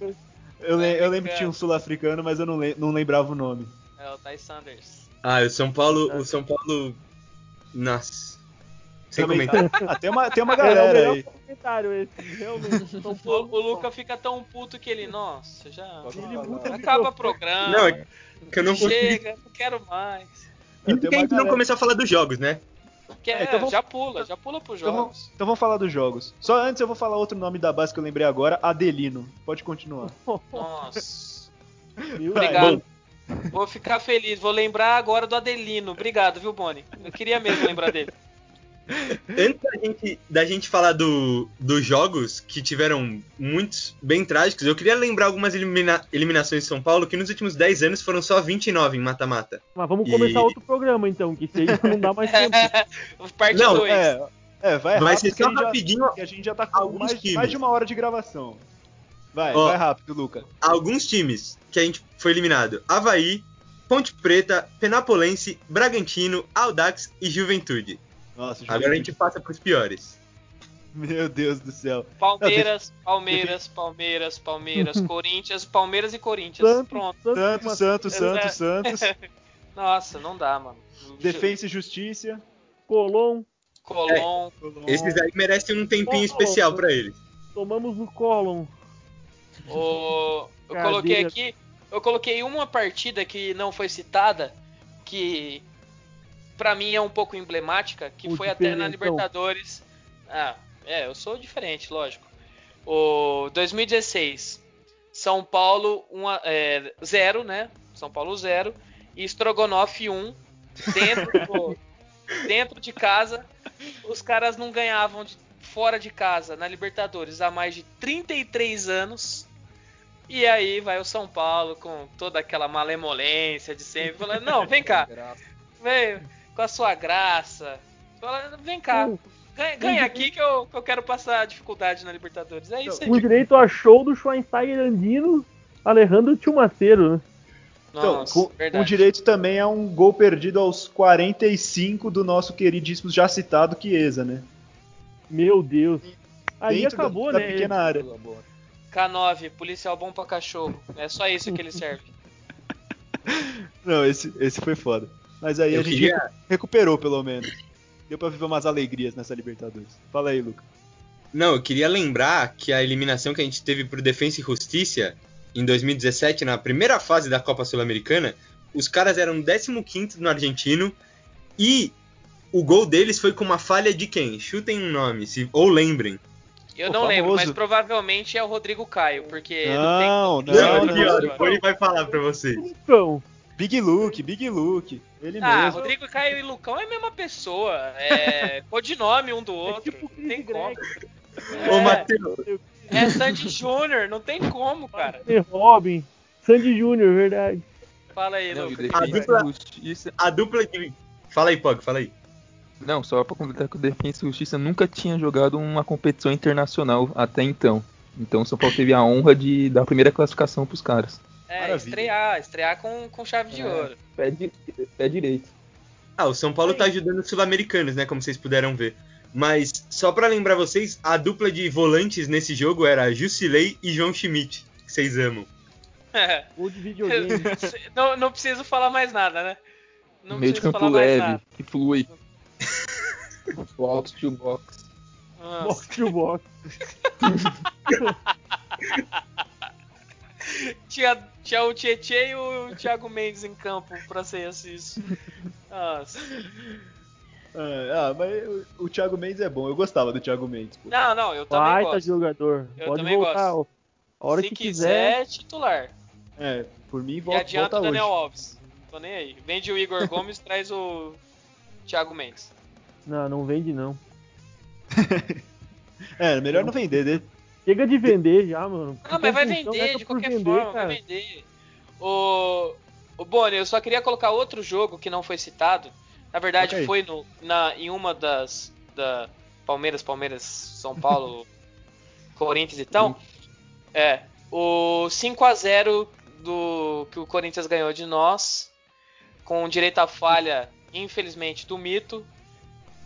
A: Eu, le- eu lembro que tinha um sul-africano, mas eu não, le- não lembrava o nome.
D: É o Ty Sanders.
B: Ah, o São Paulo. O São Paulo. Nossa. Sem
A: Também
B: comentar.
A: tá- ah, tem, uma, tem uma
E: É o
A: galera
E: melhor
A: aí.
E: Comentário esse, realmente.
D: O, o Luca fica tão puto que ele, nossa, já.
E: Ele muda
D: Acaba o
E: troféu.
D: programa.
B: Não, é que eu não consegui.
D: Chega, não quero mais.
B: E por que a gente não
A: galera-
B: começou a falar dos jogos, né?
D: Quer,
A: É, então vamos-
D: já pula, já pula pros
A: Então
D: jogos.
A: vamos, então vamos falar dos jogos. Só antes eu vou falar outro nome da base que eu lembrei agora, Adelino. Pode continuar.
D: Nossa. Obrigado. Vou ficar feliz. Vou lembrar agora do Adelino. Obrigado, viu, Boni? Eu queria mesmo lembrar dele.
B: Antes da gente, da gente falar do, dos jogos que tiveram muitos bem trágicos, eu queria lembrar algumas elimina- eliminações de São Paulo que nos últimos 10 anos foram só 29 em mata-mata.
E: Mas vamos
B: E-
E: começar outro programa então, que já não dá mais tempo.
D: Parte
B: Não,
D: 2.
A: É, é vai
B: Vai
A: rápido
B: ser
A: que a
B: só
A: gente já-
B: rapidinho
A: que a gente já tá com
B: alguns
A: mais,
B: times.
A: mais de uma hora de gravação. Vai,
B: Ó.
A: vai rápido, Luca.
B: alguns times que a gente foi eliminado: Havaí, Ponte Preta, Penapolense, Bragantino, Audax e Juventude.
A: Nossa,
B: Agora a gente passa pros piores.
A: Meu Deus do céu.
D: Palmeiras, Palmeiras, Palmeiras, Palmeiras, Corinthians, Palmeiras e Corinthians.
E: Santos,
D: Pronto.
A: Santos, Santos,
D: É.
A: Santos, Santos.
D: Nossa, não dá, mano.
A: Defesa e Justiça.
E: Colom,
D: Colom.
B: Esses aí merecem um tempinho
E: Oh,
B: especial pra eles.
E: Tomamos no Colon.
D: O, eu
E: Cadeira.
D: coloquei aqui. Eu coloquei uma partida que não foi citada, que pra mim é um pouco emblemática, que
E: O
D: foi até na. Libertadores. Ah, é, eu sou diferente, lógico. O 2016, São Paulo 0, né? São Paulo 0 e Strogonoff 1 dentro, do- dentro de casa. Os caras não ganhavam de- fora de casa na Libertadores há mais de 33 anos. E aí vai o São Paulo com toda aquela malemolência de sempre, falando: Não, vem cá, vem com a sua graça. Fala, vem cá, ganha, ganha aqui que eu, que eu quero passar dificuldade na Libertadores. É isso aí.
E: Com direito a show do Schweinsteiger Andino, Alejandro Tilmaceiro, né?
A: Então,
D: Nossa,
A: com,
D: verdade.
A: com direito também a um gol perdido aos 45 do nosso queridíssimo já citado Chiesa, né?
E: Meu Deus. Aí
A: Dentro da-
E: acabou,
A: da
E: né?
A: pequena área.
D: K9, policial bom pra cachorro. É só isso que ele serve.
A: Não, esse, esse foi foda. Mas aí
B: Eu
A: a gente
B: queria-
A: recuperou, pelo menos. Deu pra viver umas alegrias nessa Libertadores. Fala aí, Luca.
B: Não, eu queria lembrar que a eliminação que a gente teve pro Defensa e Justiça em 2017, na primeira fase da Copa Sul-Americana, os caras eram 15º no argentino e o gol deles foi com uma falha de quem? Chutem um nome, se, ou lembrem.
D: Eu
A: Pô,
D: não lembro, mas provavelmente é o Rodrigo Caio, porque
A: Não,
D: não
A: não,
D: tem
A: não,
D: como-
A: não.
B: Não, Ele vai falar pra vocês.
E: Então,
A: Big Luke, Big Luke. Ele
D: Ah,
A: mesmo.
D: Rodrigo Caio e Lucão é a mesma pessoa. É codinome um do
E: é
D: outro.
E: tipo
D: não tem como.
E: Greg,
B: Ô,
D: É,
B: Matheus,
D: é Sandy Júnior, não tem como, cara.
E: Ter Robin, Sandy Júnior, verdade.
D: Fala aí,
C: Não,
D: Lucas.
B: A
C: Defensa
B: dupla-
C: e Justiça.
B: a dupla de. Fala aí, Pog, fala aí.
C: Não, só pra completar que o Defensa e Justiça nunca tinha jogado uma competição internacional até então. Então o São Paulo teve a honra de dar a primeira classificação pros caras.
D: É,
A: Maravilha.
D: estrear, estrear com, com chave de
C: É.
D: ouro.
C: Pé, di- pé direito.
B: Ah, o São Paulo tá ajudando os sul-americanos, né? Como vocês puderam ver. Mas, só pra lembrar vocês, a dupla de volantes nesse jogo era Jusilei e João Schmidt, que vocês amam.
E: Ou de videogame.
D: não, não preciso falar mais nada, né? Não
C: Meio de campo
D: mais
C: leve,
D: nada.
C: que flui. Box to box.
D: Nossa.
E: box to box.
D: Tinha, tinha o Tietchan e o Thiago Mendes em campo pra ser assim. isso. Nossa.
A: Ah, mas o, o Thiago Mendes é bom. Eu gostava do Thiago Mendes. pô.
D: Não, não, eu também
E: Baita
D: gosto.
E: jogador.
D: Eu
E: Pode
D: também
E: voltar
D: gosto.
E: ó, a hora
D: Se
E: que
D: quiser,
E: quiser.
D: titular.
A: É, por mim,
D: E
A: volta,
D: adianta
A: volta
D: o Daniel
A: hoje.
D: Alves. Tô nem aí. Vende o Igor Gomes, traz o Thiago Mendes.
E: Não, não vende não.
A: É, melhor não vender dele.
E: Chega de vender já, mano.
D: Ah, mas vai vender
E: nessa
D: de qualquer
E: vender,
D: forma,
E: cara.
D: vai vender. O, o Boni, eu só queria colocar outro jogo que não foi citado. Na verdade,
A: Ok.
D: foi no, na, em uma das da Palmeiras, Palmeiras, São Paulo, Corinthians e tal. É, o 5 a 0 do que o Corinthians ganhou de nós, com direito à falha, infelizmente, do Mito,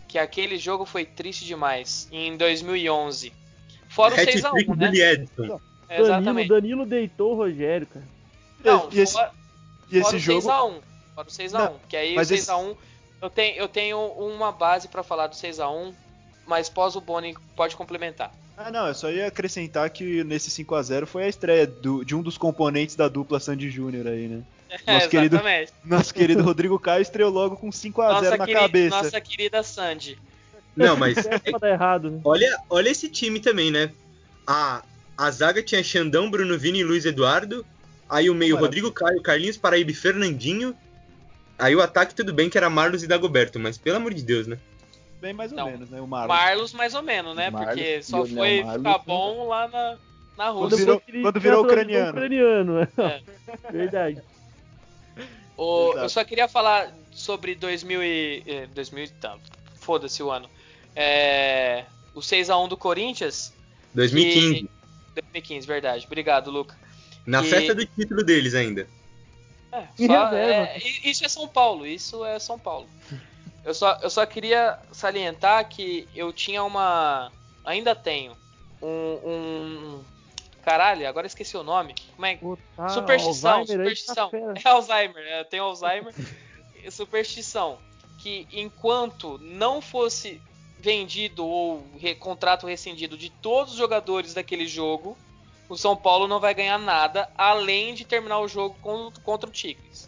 D: que aquele jogo foi triste demais, em 2011. Fora o 6 a 1
B: Hat-trick do
D: né?
B: Edson.
E: Danilo,
D: Exatamente.
E: Danilo deitou o Rogério, cara.
D: Não,
A: E esse-
D: fora,
A: E
D: fora
A: esse
D: o
A: jogo.
D: 6x1. Fora o 6x1.
A: Não,
D: Que aí o
A: esse-
D: 6x1. Eu tenho, eu tenho uma base pra falar do 6x1, mas pós o Boni pode complementar.
A: Ah, não, eu só ia acrescentar que nesse 5x0 foi a estreia do- de um dos componentes da dupla Sandy Júnior aí, né? Nosso querido-
D: Exatamente.
A: Nosso querido Rodrigo Caio estreou logo com 5x0
D: Nossa,
A: na
D: queri-
A: cabeça.
D: nossa querida Sandy.
B: Não, mas
E: pra dar errado, né?
B: olha, olha esse time também, né? A, a zaga tinha Xandão, Bruno Vini e Luiz Eduardo. Aí o meio,
A: Maravilha.
B: Rodrigo Caio, Carlinhos Paraíba e Fernandinho. Aí o ataque, tudo bem que era Marlos e Dagoberto, mas pelo amor de Deus, né?
A: Bem mais ou
D: Não.
A: menos, né? O Marlon.
D: Marlos, mais ou menos, né?
C: Marlos,
D: Porque só
C: Lionel
D: foi
C: Marlos,
D: ficar
C: né?
D: bom lá na, na
A: Quando
D: Rússia.
A: virou-
E: Ele
A: quando virou ucraniano.
E: ucraniano,
D: É.
E: Verdade.
D: O- eu só queria falar sobre 2000 e... eh, 2000 e tá, foda-se o ano. É, o 6x1 do Corinthians.
B: 2015.
D: que- 2015, verdade. Obrigado, Luca.
B: Na
D: E-
B: festa do título deles ainda.
D: É, só- é, isso é São Paulo, isso é São Paulo. Eu só, eu só queria salientar que eu tinha uma. Ainda tenho. Um. um- caralho, agora esqueci o nome. Como é? Superstição,
E: Alzheimer tá
D: superstição. É Alzheimer, eu tenho Alzheimer. superstição. Que enquanto não fosse vendido ou re, contrato rescindido de todos os jogadores daquele jogo, o São Paulo não vai ganhar nada além de terminar o jogo com, contra o Tigres.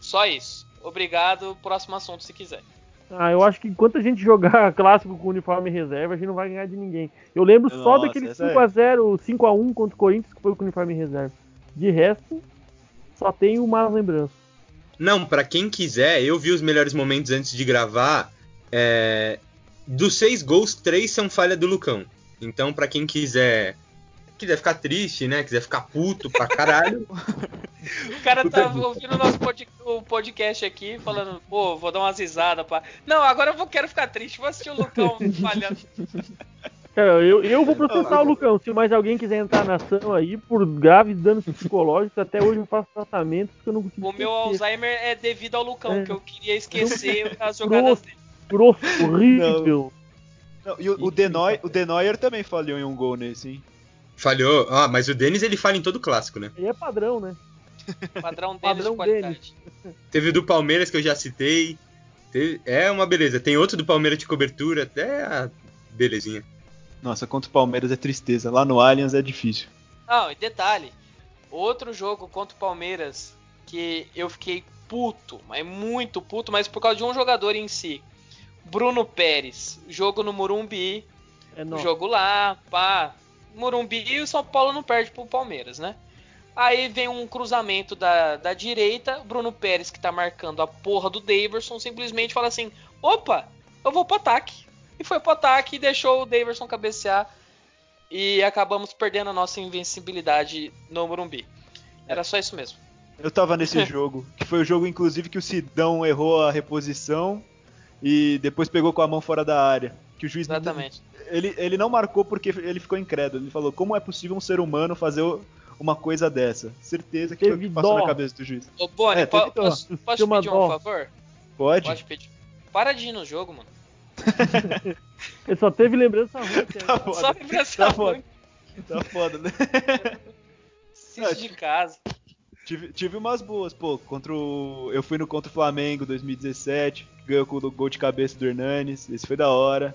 D: Só isso. Obrigado. Próximo assunto se quiser.
E: Ah, eu acho que enquanto a gente jogar clássico com uniforme reserva, a gente não vai ganhar de ninguém. Eu lembro Nossa, só daquele 5x0, 5x1 contra o Corinthians que foi com uniforme reserva. De resto, só tenho más lembranças.
B: Não, para quem quiser, eu vi os melhores momentos antes de gravar. É... Dos seis gols, três são falha do Lucão. Então, para quem quiser quiser ficar triste, né? Quiser ficar puto pra caralho.
D: o cara tá ouvindo o nosso pod, o podcast aqui, falando, pô, vou dar umas risadas. Pra... Não, agora eu vou, quero ficar triste, vou assistir o Lucão falhando.
E: Cara, eu, eu vou processar o Lucão. Se mais alguém quiser entrar na ação aí por graves danos psicológicos, até hoje eu faço tratamento porque eu não consigo.
D: O meu Alzheimer é devido ao Lucão, é. que eu queria esquecer as jogadas dele.
E: Horrível.
A: Não. Não, e o, o, Denoy, o Denoyer também falhou em um gol nesse, hein?
B: Falhou. Ah, mas o Denis ele falha em todo clássico, né?
E: Ele é padrão, né?
D: Padrão deles padrão de qualidade.
B: Deles. Teve o do Palmeiras que eu já citei. Teve... É uma beleza. Tem outro do Palmeiras de cobertura, até a belezinha.
A: Nossa, contra o Palmeiras é tristeza. Lá no Allianz é difícil.
D: Não, e detalhe. Outro jogo contra o Palmeiras que eu fiquei puto, mas muito puto, mas por causa de um jogador em si. Bruno Pérez, jogo no Morumbi, é jogo lá, pá, Morumbi e o São Paulo não perde pro Palmeiras, né? Aí vem um cruzamento da, da direita, Bruno Pérez, que tá marcando a porra do Daverson, simplesmente fala assim: opa, eu vou pro ataque. E foi pro ataque e deixou o Daverson cabecear. E acabamos perdendo a nossa invencibilidade no Morumbi. Era só isso mesmo.
A: Eu tava nesse jogo, que foi o jogo, inclusive, que o Sidão errou a reposição e depois pegou com a mão fora da área. Que o juiz
D: Exatamente.
A: Ele, ele não marcou porque ele ficou incrédulo. Ele falou: como é possível um ser humano fazer uma coisa dessa? Certeza que teve foi o que passou dó. na cabeça do juiz.
D: Ô, Boni, é, po posso, posso pedir um favor?
A: Pode. Pode
D: pedir. Para de ir no jogo, mano.
E: ele só teve lembrança ruim.
D: Tá foda. Só lembrança tá ruim.
A: Tá foda, né?
D: Assiste de casa.
A: Tive, tive umas boas, pô, contra o. Eu fui no contra o Flamengo 2017, ganhou com o gol de cabeça do Hernanes, esse foi da hora.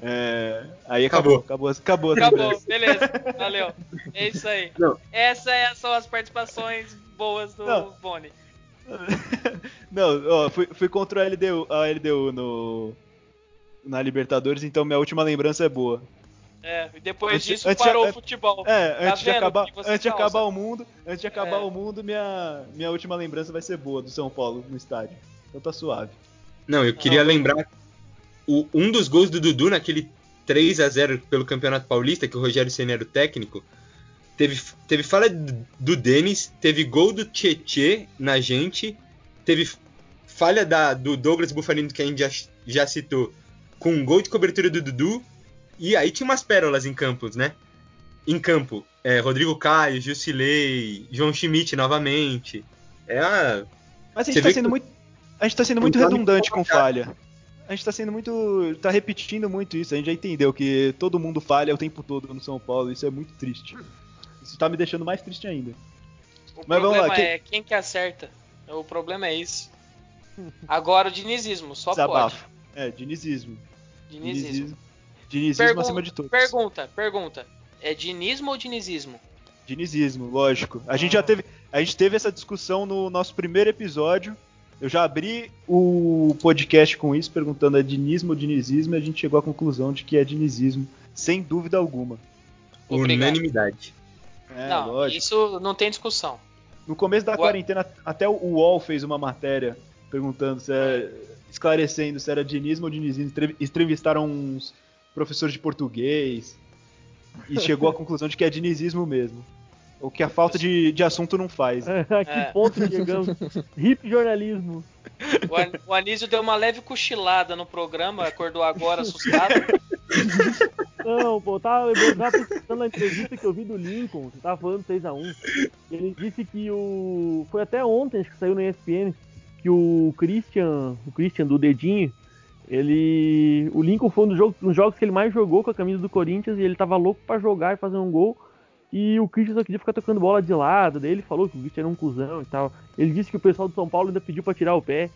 A: É, aí acabou, acabou, acabou.
D: Acabou, acabou beleza, valeu. É isso aí. Não. Essas é, são as participações boas do Não. Boni.
A: Não, ó, fui, fui contra a LDU, a LDU no, na Libertadores, então minha última lembrança é boa.
D: É, e depois antes, disso antes parou o futebol.
A: É, tá antes de acabar, antes de acabar o mundo, antes de acabar é. o mundo, minha, minha última lembrança vai ser boa do São Paulo no estádio. Então tá suave.
B: Não, eu queria lembrar o, um dos gols do Dudu naquele 3 a 0 pelo Campeonato Paulista, que o Rogério Senna era o técnico, teve, teve falha do Denis, teve gol do Tietê na gente, teve falha da, do Douglas Bufanino, que a gente já, já citou, com um gol de cobertura do Dudu, e aí tinha umas pérolas em campos, né? Em campo, é, Rodrigo Caio, Jusilei, João Schmidt novamente. É a...
A: Mas a gente, tá sendo, que... muito, a gente tá sendo muito redundante com falha a gente tá sendo muito. tá repetindo muito isso. A gente já entendeu que todo mundo falha o tempo todo no São Paulo. Isso é muito triste. Isso tá me deixando mais triste ainda.
D: O Mas problema vamos lá, é quem... quem que acerta. O problema é isso. Agora o dinizismo, só Desabafo. pode.
A: É, dinizismo.
D: Dinizismo. Dinizismo,
A: dinizismo Pergun acima de tudo.
D: Pergunta, pergunta. É dinismo ou dinizismo?
A: Dinizismo, lógico. A ah. gente já teve, a gente teve essa discussão no nosso primeiro episódio eu já abri o podcast com isso, perguntando é dinismo ou dinizismo, e a gente chegou à conclusão de que é dinizismo, sem dúvida alguma.
B: Obrigado. Unanimidade.
D: É, não, lógico. isso não tem discussão.
A: No começo da o... quarentena, até o UOL fez uma matéria perguntando se é, esclarecendo se era dinismo ou dinizismo. Entrevistaram uns professores de português e chegou à conclusão de que é dinizismo mesmo. O que a falta de, de assunto não faz.
E: É, a que é. ponto chegamos? Hip jornalismo.
D: O, o Anísio deu uma leve cochilada no programa, acordou agora assustado.
E: Não, pô, eu tava, eu tava pensando na entrevista que eu vi do Lincoln, que tava falando 6x1. Ele disse que o. Foi até ontem, acho que saiu no ESPN, que o Christian, o Christian do dedinho, ele. O Lincoln foi um dos jogos, um dos jogos que ele mais jogou com a camisa do Corinthians e ele tava louco para jogar e fazer um gol. E o Christian só queria ficar tocando bola de lado. Daí ele falou que o Christian era um cuzão e tal. Ele disse que o pessoal do São Paulo ainda pediu para tirar o pé.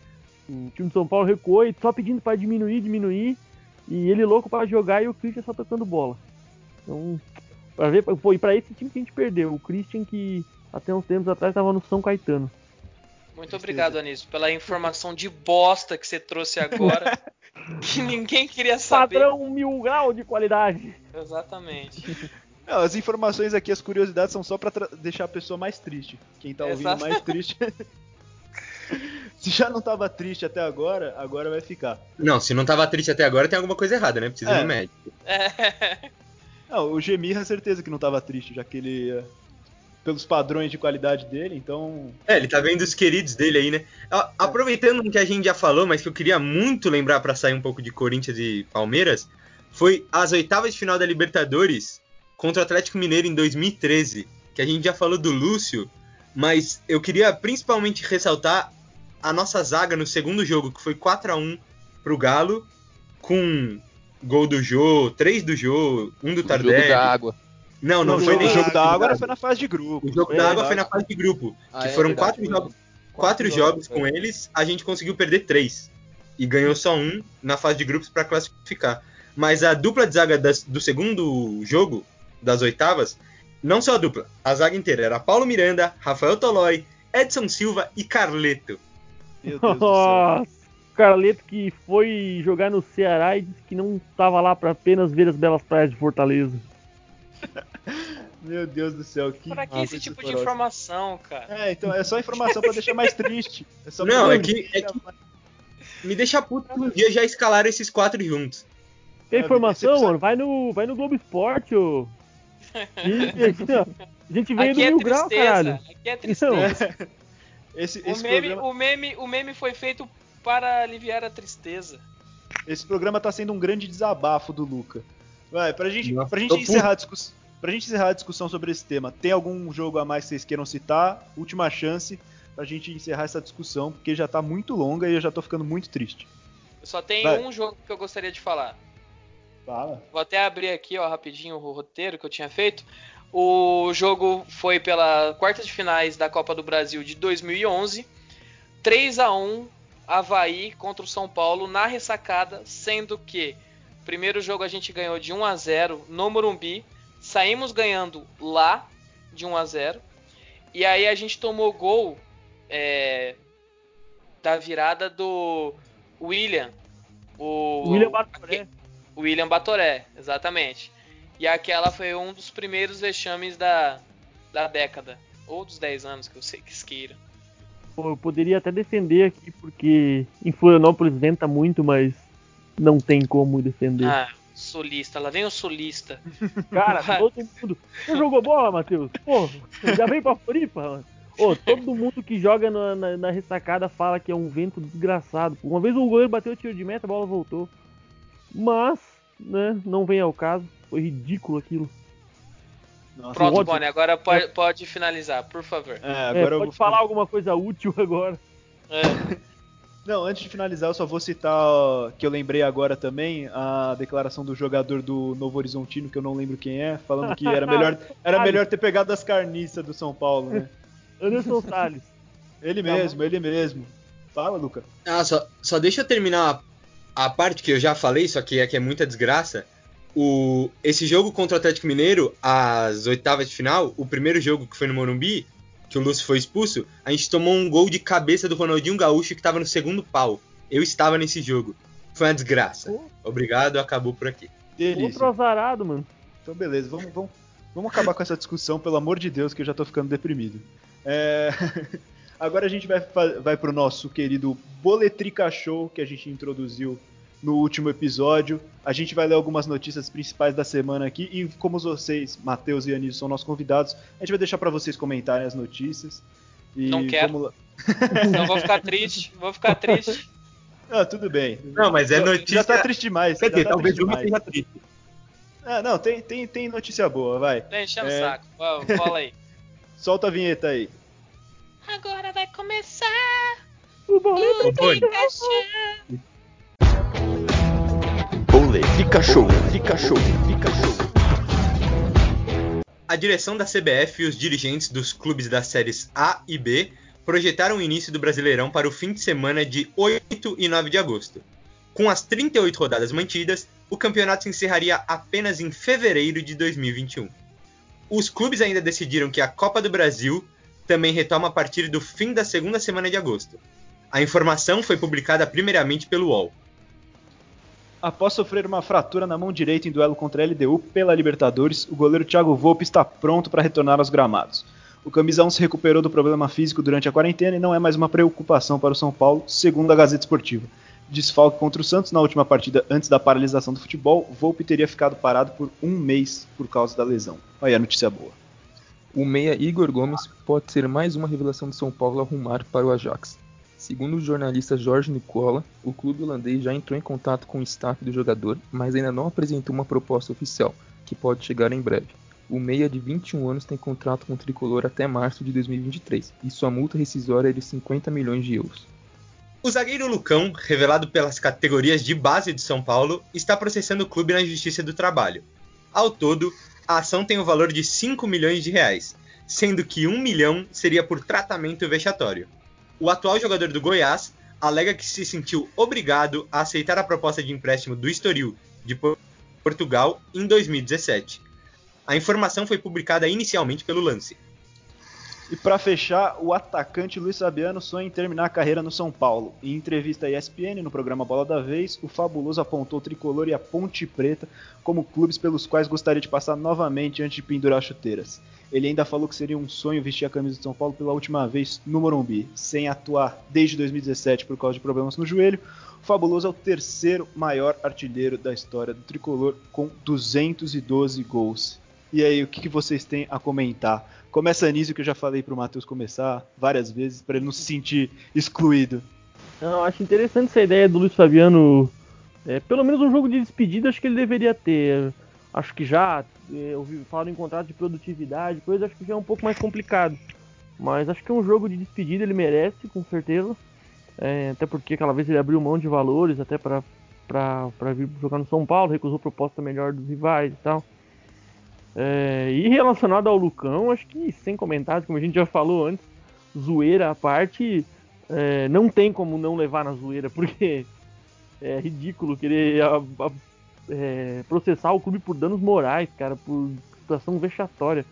E: O time do São Paulo recuou e só pedindo para diminuir, diminuir. E ele louco pra jogar e o Christian só tocando bola. Então, pra ver, e pra esse time que a gente perdeu, o Christian que até uns tempos atrás tava no São Caetano.
D: Muito obrigado, Anísio, pela informação de bosta que você trouxe agora. que ninguém queria saber.
E: Padrão mil grau de qualidade.
D: Exatamente.
A: Não, as informações aqui, as curiosidades são só pra tra- deixar a pessoa mais triste. Quem tá ouvindo
D: Exato.
A: mais triste. Se já não tava triste até agora, agora vai ficar.
B: Não, se não tava triste até agora, tem alguma coisa errada, né? Precisa ir
A: É.
B: no médico.
D: É.
A: Não, o Gemirra, certeza que não tava triste, já que ele. Pelos padrões de qualidade dele, então.
B: É, ele tá vendo os queridos dele aí, né? A- Aproveitando o que a gente já falou, mas que eu queria muito lembrar pra sair um pouco de Corinthians e Palmeiras, foi as oitavas de final da Libertadores contra o Atlético Mineiro em 2013, que a gente já falou do Lúcio, mas eu queria principalmente ressaltar a nossa zaga no segundo jogo, que foi 4 a 1 pro Galo, com gol do Jô, três do Jô, um do
C: O jogo
B: Tardelli.
C: da água.
B: Não, não,
A: o
B: foi
A: jogo,
B: nem
A: o jogo da
B: água.
A: foi na fase de grupo.
B: O jogo
A: É,
B: da água foi na fase de grupo.
C: Ah,
B: que
C: é
B: foram
C: verdade,
B: quatro jogos, quatro jogos com eles, a gente conseguiu perder três. E ganhou só um na fase de grupos para classificar. Mas a dupla de zaga das- do segundo jogo, das oitavas, não só a dupla, a zaga inteira era Paulo Miranda, Rafael Tolói, Edson Silva e Carleto.
A: Meu Deus do céu.
E: Nossa, Carleto que foi jogar no Ceará e disse que não tava lá pra apenas ver as belas praias de Fortaleza.
A: Meu Deus do céu. Que
D: Pra que esse tipo de informação, cara?
A: É, então é só informação pra deixar mais triste. É só
B: Não, é que- é que- Me deixa puto que um dia já escalaram esses quatro juntos.
E: Tem
A: Ah,
E: informação, mano? Vai no, vai no Globo Esporte, ô. A gente veio do
D: Aqui é
E: Mil Grau, caralho.
D: Aqui é
E: Então,
D: tristeza.
A: Esse,
D: O
A: esse,
D: meme,
A: programa,
D: o, meme, o meme foi feito para aliviar a tristeza.
A: esse programa tá sendo um grande desabafo do Luca. Vai, pra gente,
B: Nossa,
A: pra gente encerrar a discussão. Pra gente encerrar a discussão sobre esse tema, tem algum jogo a mais que vocês queiram citar? Última chance pra gente encerrar essa discussão, porque já tá muito longa e eu já tô ficando muito triste.
D: Eu só tenho
A: Vai.
D: um jogo que eu gostaria de falar.
A: Fala.
D: Vou até abrir aqui, ó, rapidinho o roteiro que eu tinha feito. O jogo foi pela quarta de finais da Copa do Brasil de 2011. 3 a 1 Havaí contra o São Paulo na ressacada, sendo que primeiro jogo a gente ganhou de 1 a 0 no Morumbi, saímos ganhando lá de 1 a 0 e aí a gente tomou gol é, da virada do William. O
E: William Batoré.
D: William Batoré, exatamente. E aquela foi um dos primeiros vexames da, da década. Ou dos 10 anos, que eu sei que queira.
E: Pô, eu poderia até defender aqui, porque em Florianópolis venta muito, mas não tem como defender.
D: Ah, solista, lá vem o solista.
E: Cara, todo mundo. Você jogou bola, Matheus? Pô, já veio pra Floripa, mano? Ô, todo mundo que joga na, na- na ressacada fala que é um vento desgraçado. Uma vez o goleiro bateu o tiro de meta, a bola voltou. Mas, né, não vem ao caso. Foi ridículo aquilo.
A: Nossa,
D: Pronto,
E: ódio.
D: Bonnie, agora pode, pode finalizar, por favor.
A: É,
E: É,
A: agora eu
E: pode
A: vou
E: falar alguma coisa útil agora.
D: É,
A: Não, antes de finalizar, eu só vou citar que eu lembrei agora também a declaração do jogador do Novo Horizontino, que eu não lembro quem é, falando que era melhor, era melhor ter pegado as carniças do São Paulo, né?
E: Anderson Salles.
A: Ele
E: Tá
A: mesmo, ele mesmo. Fala, Luca.
B: Ah, só, só deixa eu terminar a, a parte que eu já falei, só que é que é muita desgraça. O, esse jogo contra o Atlético Mineiro, as oitavas de final, o primeiro jogo que foi no Morumbi, que o Lúcio foi expulso, a gente tomou um gol de cabeça do Ronaldinho Gaúcho que tava no segundo pau. Eu estava nesse jogo. Foi uma desgraça.
E: Pô.
B: Obrigado, acabou por aqui.
A: Delícia.
E: Outro azarado, mano.
A: Então, beleza, vamos, vamos, vamos acabar com essa discussão, pelo amor de Deus, que eu já tô ficando deprimido. É, Agora a gente vai, vai pro nosso querido Boletrica Show, que a gente introduziu no último episódio. A gente vai ler algumas notícias principais da semana aqui, e como vocês, Matheus e Anísio, são nossos convidados, a gente vai deixar pra vocês comentarem as notícias. E
D: Não quero.
A: vamos lá.
D: Não vou ficar triste, vou ficar triste.
A: Ah, tudo bem.
B: Não, mas é notícia.
A: Já tá triste demais.
B: Quer dizer,
A: tá
B: talvez uma seja triste.
A: Ah, não, tem, tem, tem notícia boa, vai.
D: Tá enchendo o
A: É.
D: saco. Fala aí.
A: Solta a vinheta aí.
D: Agora vai começar
E: O boleto
B: Ô,
F: Bole, fica show, fica show, fica show.
B: A direção da CBF e os dirigentes dos clubes das séries A e B projetaram o início do Brasileirão para o fim de semana de 8 e 9 de agosto. Com as 38 rodadas mantidas, o campeonato se encerraria apenas em fevereiro de 2021. Os clubes ainda decidiram que a Copa do Brasil também retoma a partir do fim da segunda semana de agosto. A informação foi publicada primeiramente pelo UOL.
A: Após sofrer uma fratura na mão direita em duelo contra a LDU pela Libertadores, o goleiro Thiago Volpe está pronto para retornar aos gramados. O camisa 1 se recuperou do problema físico durante a quarentena e não é mais uma preocupação para o São Paulo, segundo a Gazeta Esportiva. Desfalque contra o Santos na última partida antes da paralisação do futebol, Volpe teria ficado parado por um mês por causa da lesão. Aí a notícia boa.
C: O meia Igor Gomes pode ser mais uma revelação de São Paulo arrumar para o Ajax. Segundo o jornalista Jorge Nicola, o clube holandês já entrou em contato com o staff do jogador, mas ainda não apresentou uma proposta oficial, que pode chegar em breve. O meia de 21 anos tem contrato com o tricolor até março de 2023 e sua multa rescisória é de 50 milhões de euros.
B: O zagueiro Lucão, revelado pelas categorias de base de São Paulo, está processando o clube na Justiça do Trabalho. Ao todo, a ação tem o valor de 5 milhões de reais, sendo que 1 milhão seria por tratamento vexatório o atual jogador do Goiás alega que se sentiu obrigado a aceitar a proposta de empréstimo do Estoril de Portugal em 2017. A informação foi publicada inicialmente pelo Lance.
A: E para fechar, o atacante Luiz Fabiano sonha em terminar a carreira no São Paulo. Em entrevista à ESPN, no programa Bola da Vez, o Fabuloso apontou o Tricolor e a Ponte Preta como clubes pelos quais gostaria de passar novamente antes de pendurar chuteiras. Ele ainda falou que seria um sonho vestir a camisa de São Paulo pela última vez no Morumbi, sem atuar desde 2017 por causa de problemas no joelho. O Fabuloso é o terceiro maior artilheiro da história do tricolor, com 212 gols. E aí, o que, vocês têm a comentar? Começa nisso que eu já falei para o Matheus começar várias vezes, para ele não se sentir excluído.
E: Não, acho interessante essa ideia do Luiz Fabiano. É, pelo menos um jogo de despedida, acho que ele deveria ter. Acho que já é, eu falo em contrato de produtividade, coisa acho que já é um pouco mais complicado. Mas acho que é um jogo de despedida, ele merece, com certeza. É, até porque aquela vez ele abriu mão de valores até para vir jogar no São Paulo, recusou proposta melhor dos rivais e tal. É, e relacionado ao Lucão, acho que sem comentários, como a gente já falou antes, zoeira à parte, é, não tem como não levar na zoeira, porque é ridículo querer a, a, é, processar o clube por danos morais, cara, por situação vexatória.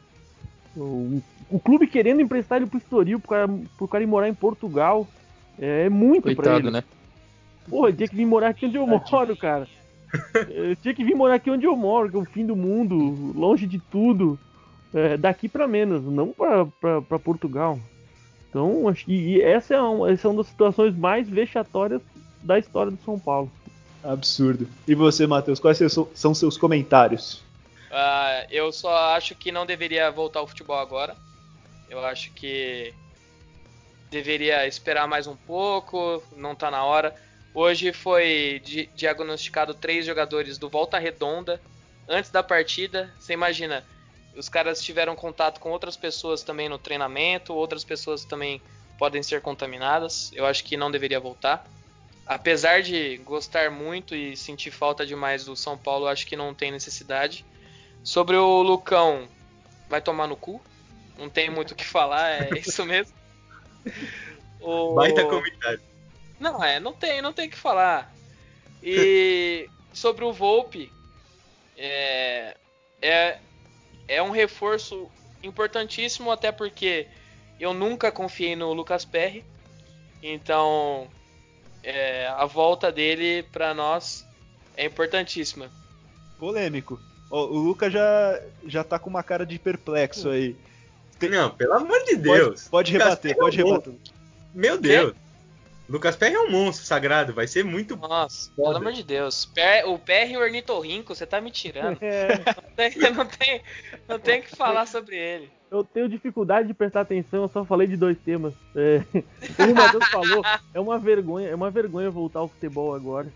E: O, o clube querendo emprestar ele pro Estoril pro cara, pro cara ir morar em Portugal é muito
C: Coitado,
E: pra ele.
C: né?
E: Pô, ele tinha que vir morar aqui onde eu moro, cara. Eu tinha que vir morar aqui onde eu moro, que é o fim do mundo, longe de tudo. É, daqui para menos, não para Portugal. Então, acho que essa é, uma, essa é uma das situações mais vexatórias da história do São Paulo.
A: Absurdo. E você, Matheus, quais são seus comentários?
D: Uh, eu só acho que não deveria voltar ao futebol agora. Eu acho que deveria esperar mais um pouco, não tá na hora. Hoje foi di diagnosticado três jogadores do Volta Redonda antes da partida. Você imagina, os caras tiveram contato com outras pessoas também no treinamento, outras pessoas também podem ser contaminadas. Eu acho que não deveria voltar. Apesar de gostar muito e sentir falta demais do São Paulo, acho que não tem necessidade. Sobre o Lucão, vai tomar no cu. Não tem muito o que falar, é isso mesmo.
B: O... Baita comentário.
D: Não, é, não tem, não tem o que falar. E sobre o Volpe, é, é, é um reforço importantíssimo, até porque eu nunca confiei no Lucas Perry. Então, é, a volta dele para nós é importantíssima.
A: Polêmico. o Lucas já, já tá com uma cara de perplexo aí.
B: Tem... Não, pelo amor de Deus.
A: Pode, pode rebater, pode rebater.
B: Meu Deus. Lucas Perry é um monstro sagrado, vai ser muito.
D: Nossa, foda. pelo amor de Deus. o Perry e o Ornitorrinco, você tá me tirando. É. Não, tem, não, tem, não tem que falar sobre ele.
E: Eu tenho dificuldade de prestar atenção, eu só falei de dois temas. É, como o Matheus falou, é uma vergonha, é uma vergonha voltar ao futebol agora.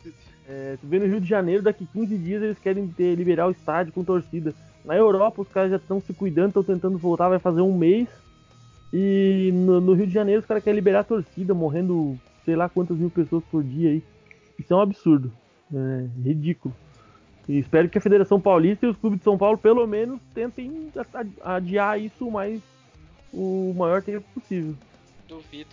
E: É, tu vê no Rio de Janeiro, daqui 15 dias eles querem ter, liberar o estádio com torcida. Na Europa os caras já estão se cuidando, estão tentando voltar, vai fazer um mês. E no, no Rio de Janeiro os caras querem liberar a torcida, morrendo sei lá quantas mil pessoas por dia aí. Isso é um absurdo. É ridículo. E espero que a Federação Paulista e os clubes de São Paulo, pelo menos, tentem adiar isso o mais o maior tempo possível.
D: Duvido.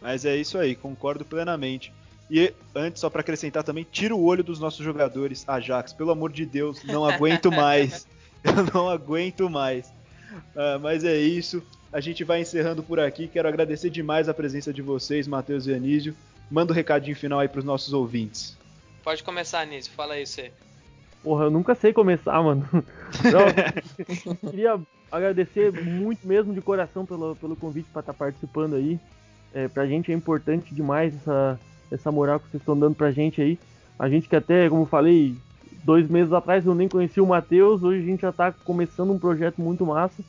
A: Mas é isso aí, concordo plenamente. E antes, só para acrescentar também, tira o olho dos nossos jogadores, Ajax. Pelo amor de Deus, não aguento mais. Eu não aguento mais. Uh, mas é isso. A gente vai encerrando por aqui. Quero agradecer demais a presença de vocês, Matheus e Anísio. Manda um recadinho final aí pros nossos ouvintes.
D: Pode começar, Anísio. Fala aí você.
E: Porra, eu nunca sei começar, mano. Não, queria agradecer muito mesmo de coração pelo, pelo convite para estar tá participando aí. É, pra gente é importante demais essa, essa moral que vocês estão dando pra gente aí. A gente que até, como eu falei, dois meses atrás eu nem conhecia o Matheus, hoje a gente já está começando um projeto muito massa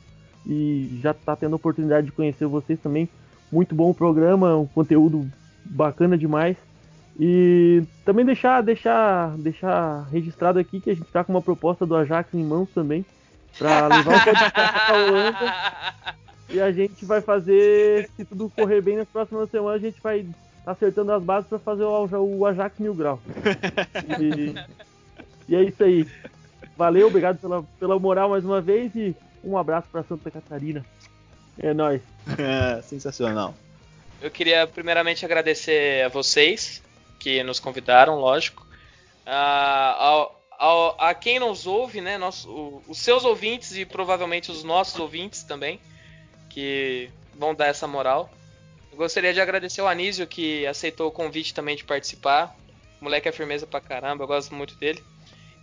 E: e já está tendo a oportunidade de conhecer vocês também. Muito bom o programa, um conteúdo bacana demais. E também deixar, deixar, deixar registrado aqui que a gente está com uma proposta do Ajax em mãos também para levar o podcast para Holanda. E a gente vai fazer, se tudo correr bem nas próximas semanas, a gente vai tá acertando as bases para fazer o, o Ajax Mil Grau. E, e, é isso aí. Valeu, obrigado pela, pela moral mais uma vez e um abraço para Santa Catarina. É nóis.
A: É, sensacional.
D: Eu queria primeiramente agradecer a vocês que nos convidaram, lógico. Uh, ao, a quem nos ouve, né? Nosso, os seus ouvintes e provavelmente os nossos ouvintes também, que vão dar essa moral. Eu gostaria de agradecer ao Anísio que aceitou o convite também de participar. O moleque é firmeza pra caramba, eu gosto muito dele.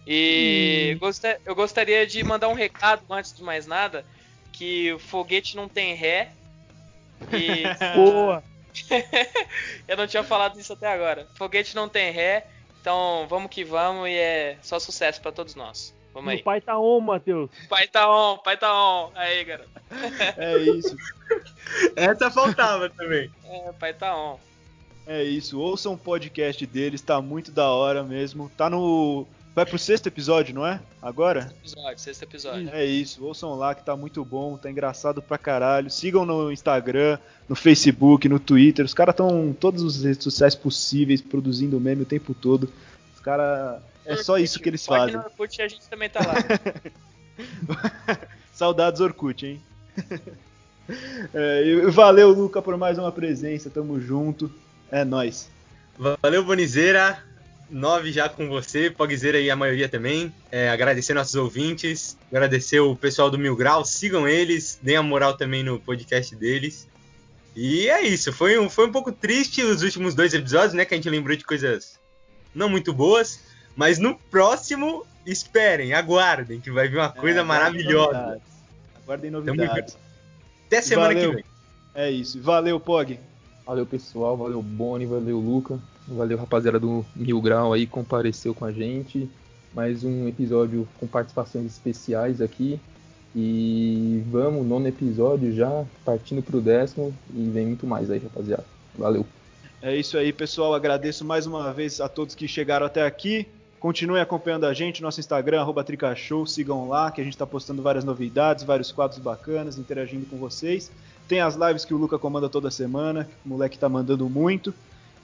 D: E hum. eu gostaria de mandar um recado antes de mais nada, que o foguete não tem ré. E...
E: Boa!
D: eu não tinha falado isso até agora. Foguete não tem ré, então vamos que vamos e é só sucesso para todos nós. Vamos aí.
E: O pai tá on, Matheus.
D: Pai tá on, pai tá on. Aí, garoto.
A: É isso.
B: Essa faltava também.
D: É, pai tá on.
A: É isso. Ouçam o podcast deles, tá muito da hora mesmo. Tá no Vai pro sexto episódio, não é? Agora?
D: Sexto episódio, sexto episódio.
A: É isso, ouçam lá que tá muito bom, tá engraçado pra caralho. Sigam no Instagram, no Facebook, no Twitter. Os caras estão todos os redes sociais possíveis, produzindo meme o tempo todo. Os caras. É só isso que eles fazem.
D: No Orkut a gente também tá lá.
A: Saudades Orkut, hein? É, valeu, Luca, por mais uma presença. Tamo junto. É nós.
B: Valeu, Bonizeira. 9 já com você, Pogzeira aí a maioria também. É, agradecer nossos ouvintes, agradecer o pessoal do Mil Grau, sigam eles, deem a moral também no podcast deles. E é isso, foi um, foi um pouco triste os últimos dois episódios, né? Que a gente lembrou de coisas não muito boas, mas no próximo, esperem, aguardem, que vai vir uma coisa é, maravilhosa.
A: Novidades. Aguardem novidades.
B: Até semana valeu. que vem.
A: É isso, valeu, Pog.
C: Valeu, pessoal, valeu, Boni, valeu, Luca. Valeu, rapaziada do Mil Grau aí, compareceu com a gente. Mais um episódio com participações especiais aqui. E vamos, nono episódio já, partindo pro décimo. E vem muito mais aí, rapaziada. Valeu.
A: É isso aí, pessoal. Agradeço mais uma vez a todos que chegaram até aqui. Continuem acompanhando a gente, nosso Instagram, Tricashow, sigam lá, que a gente está postando várias novidades, vários quadros bacanas, interagindo com vocês. Tem as lives que o Luca comanda toda semana, o moleque está mandando muito.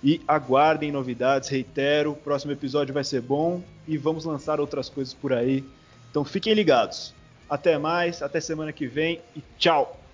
A: E aguardem novidades, reitero, o próximo episódio vai ser bom e vamos lançar outras coisas por aí. Então fiquem ligados. Até mais, até semana que vem e tchau!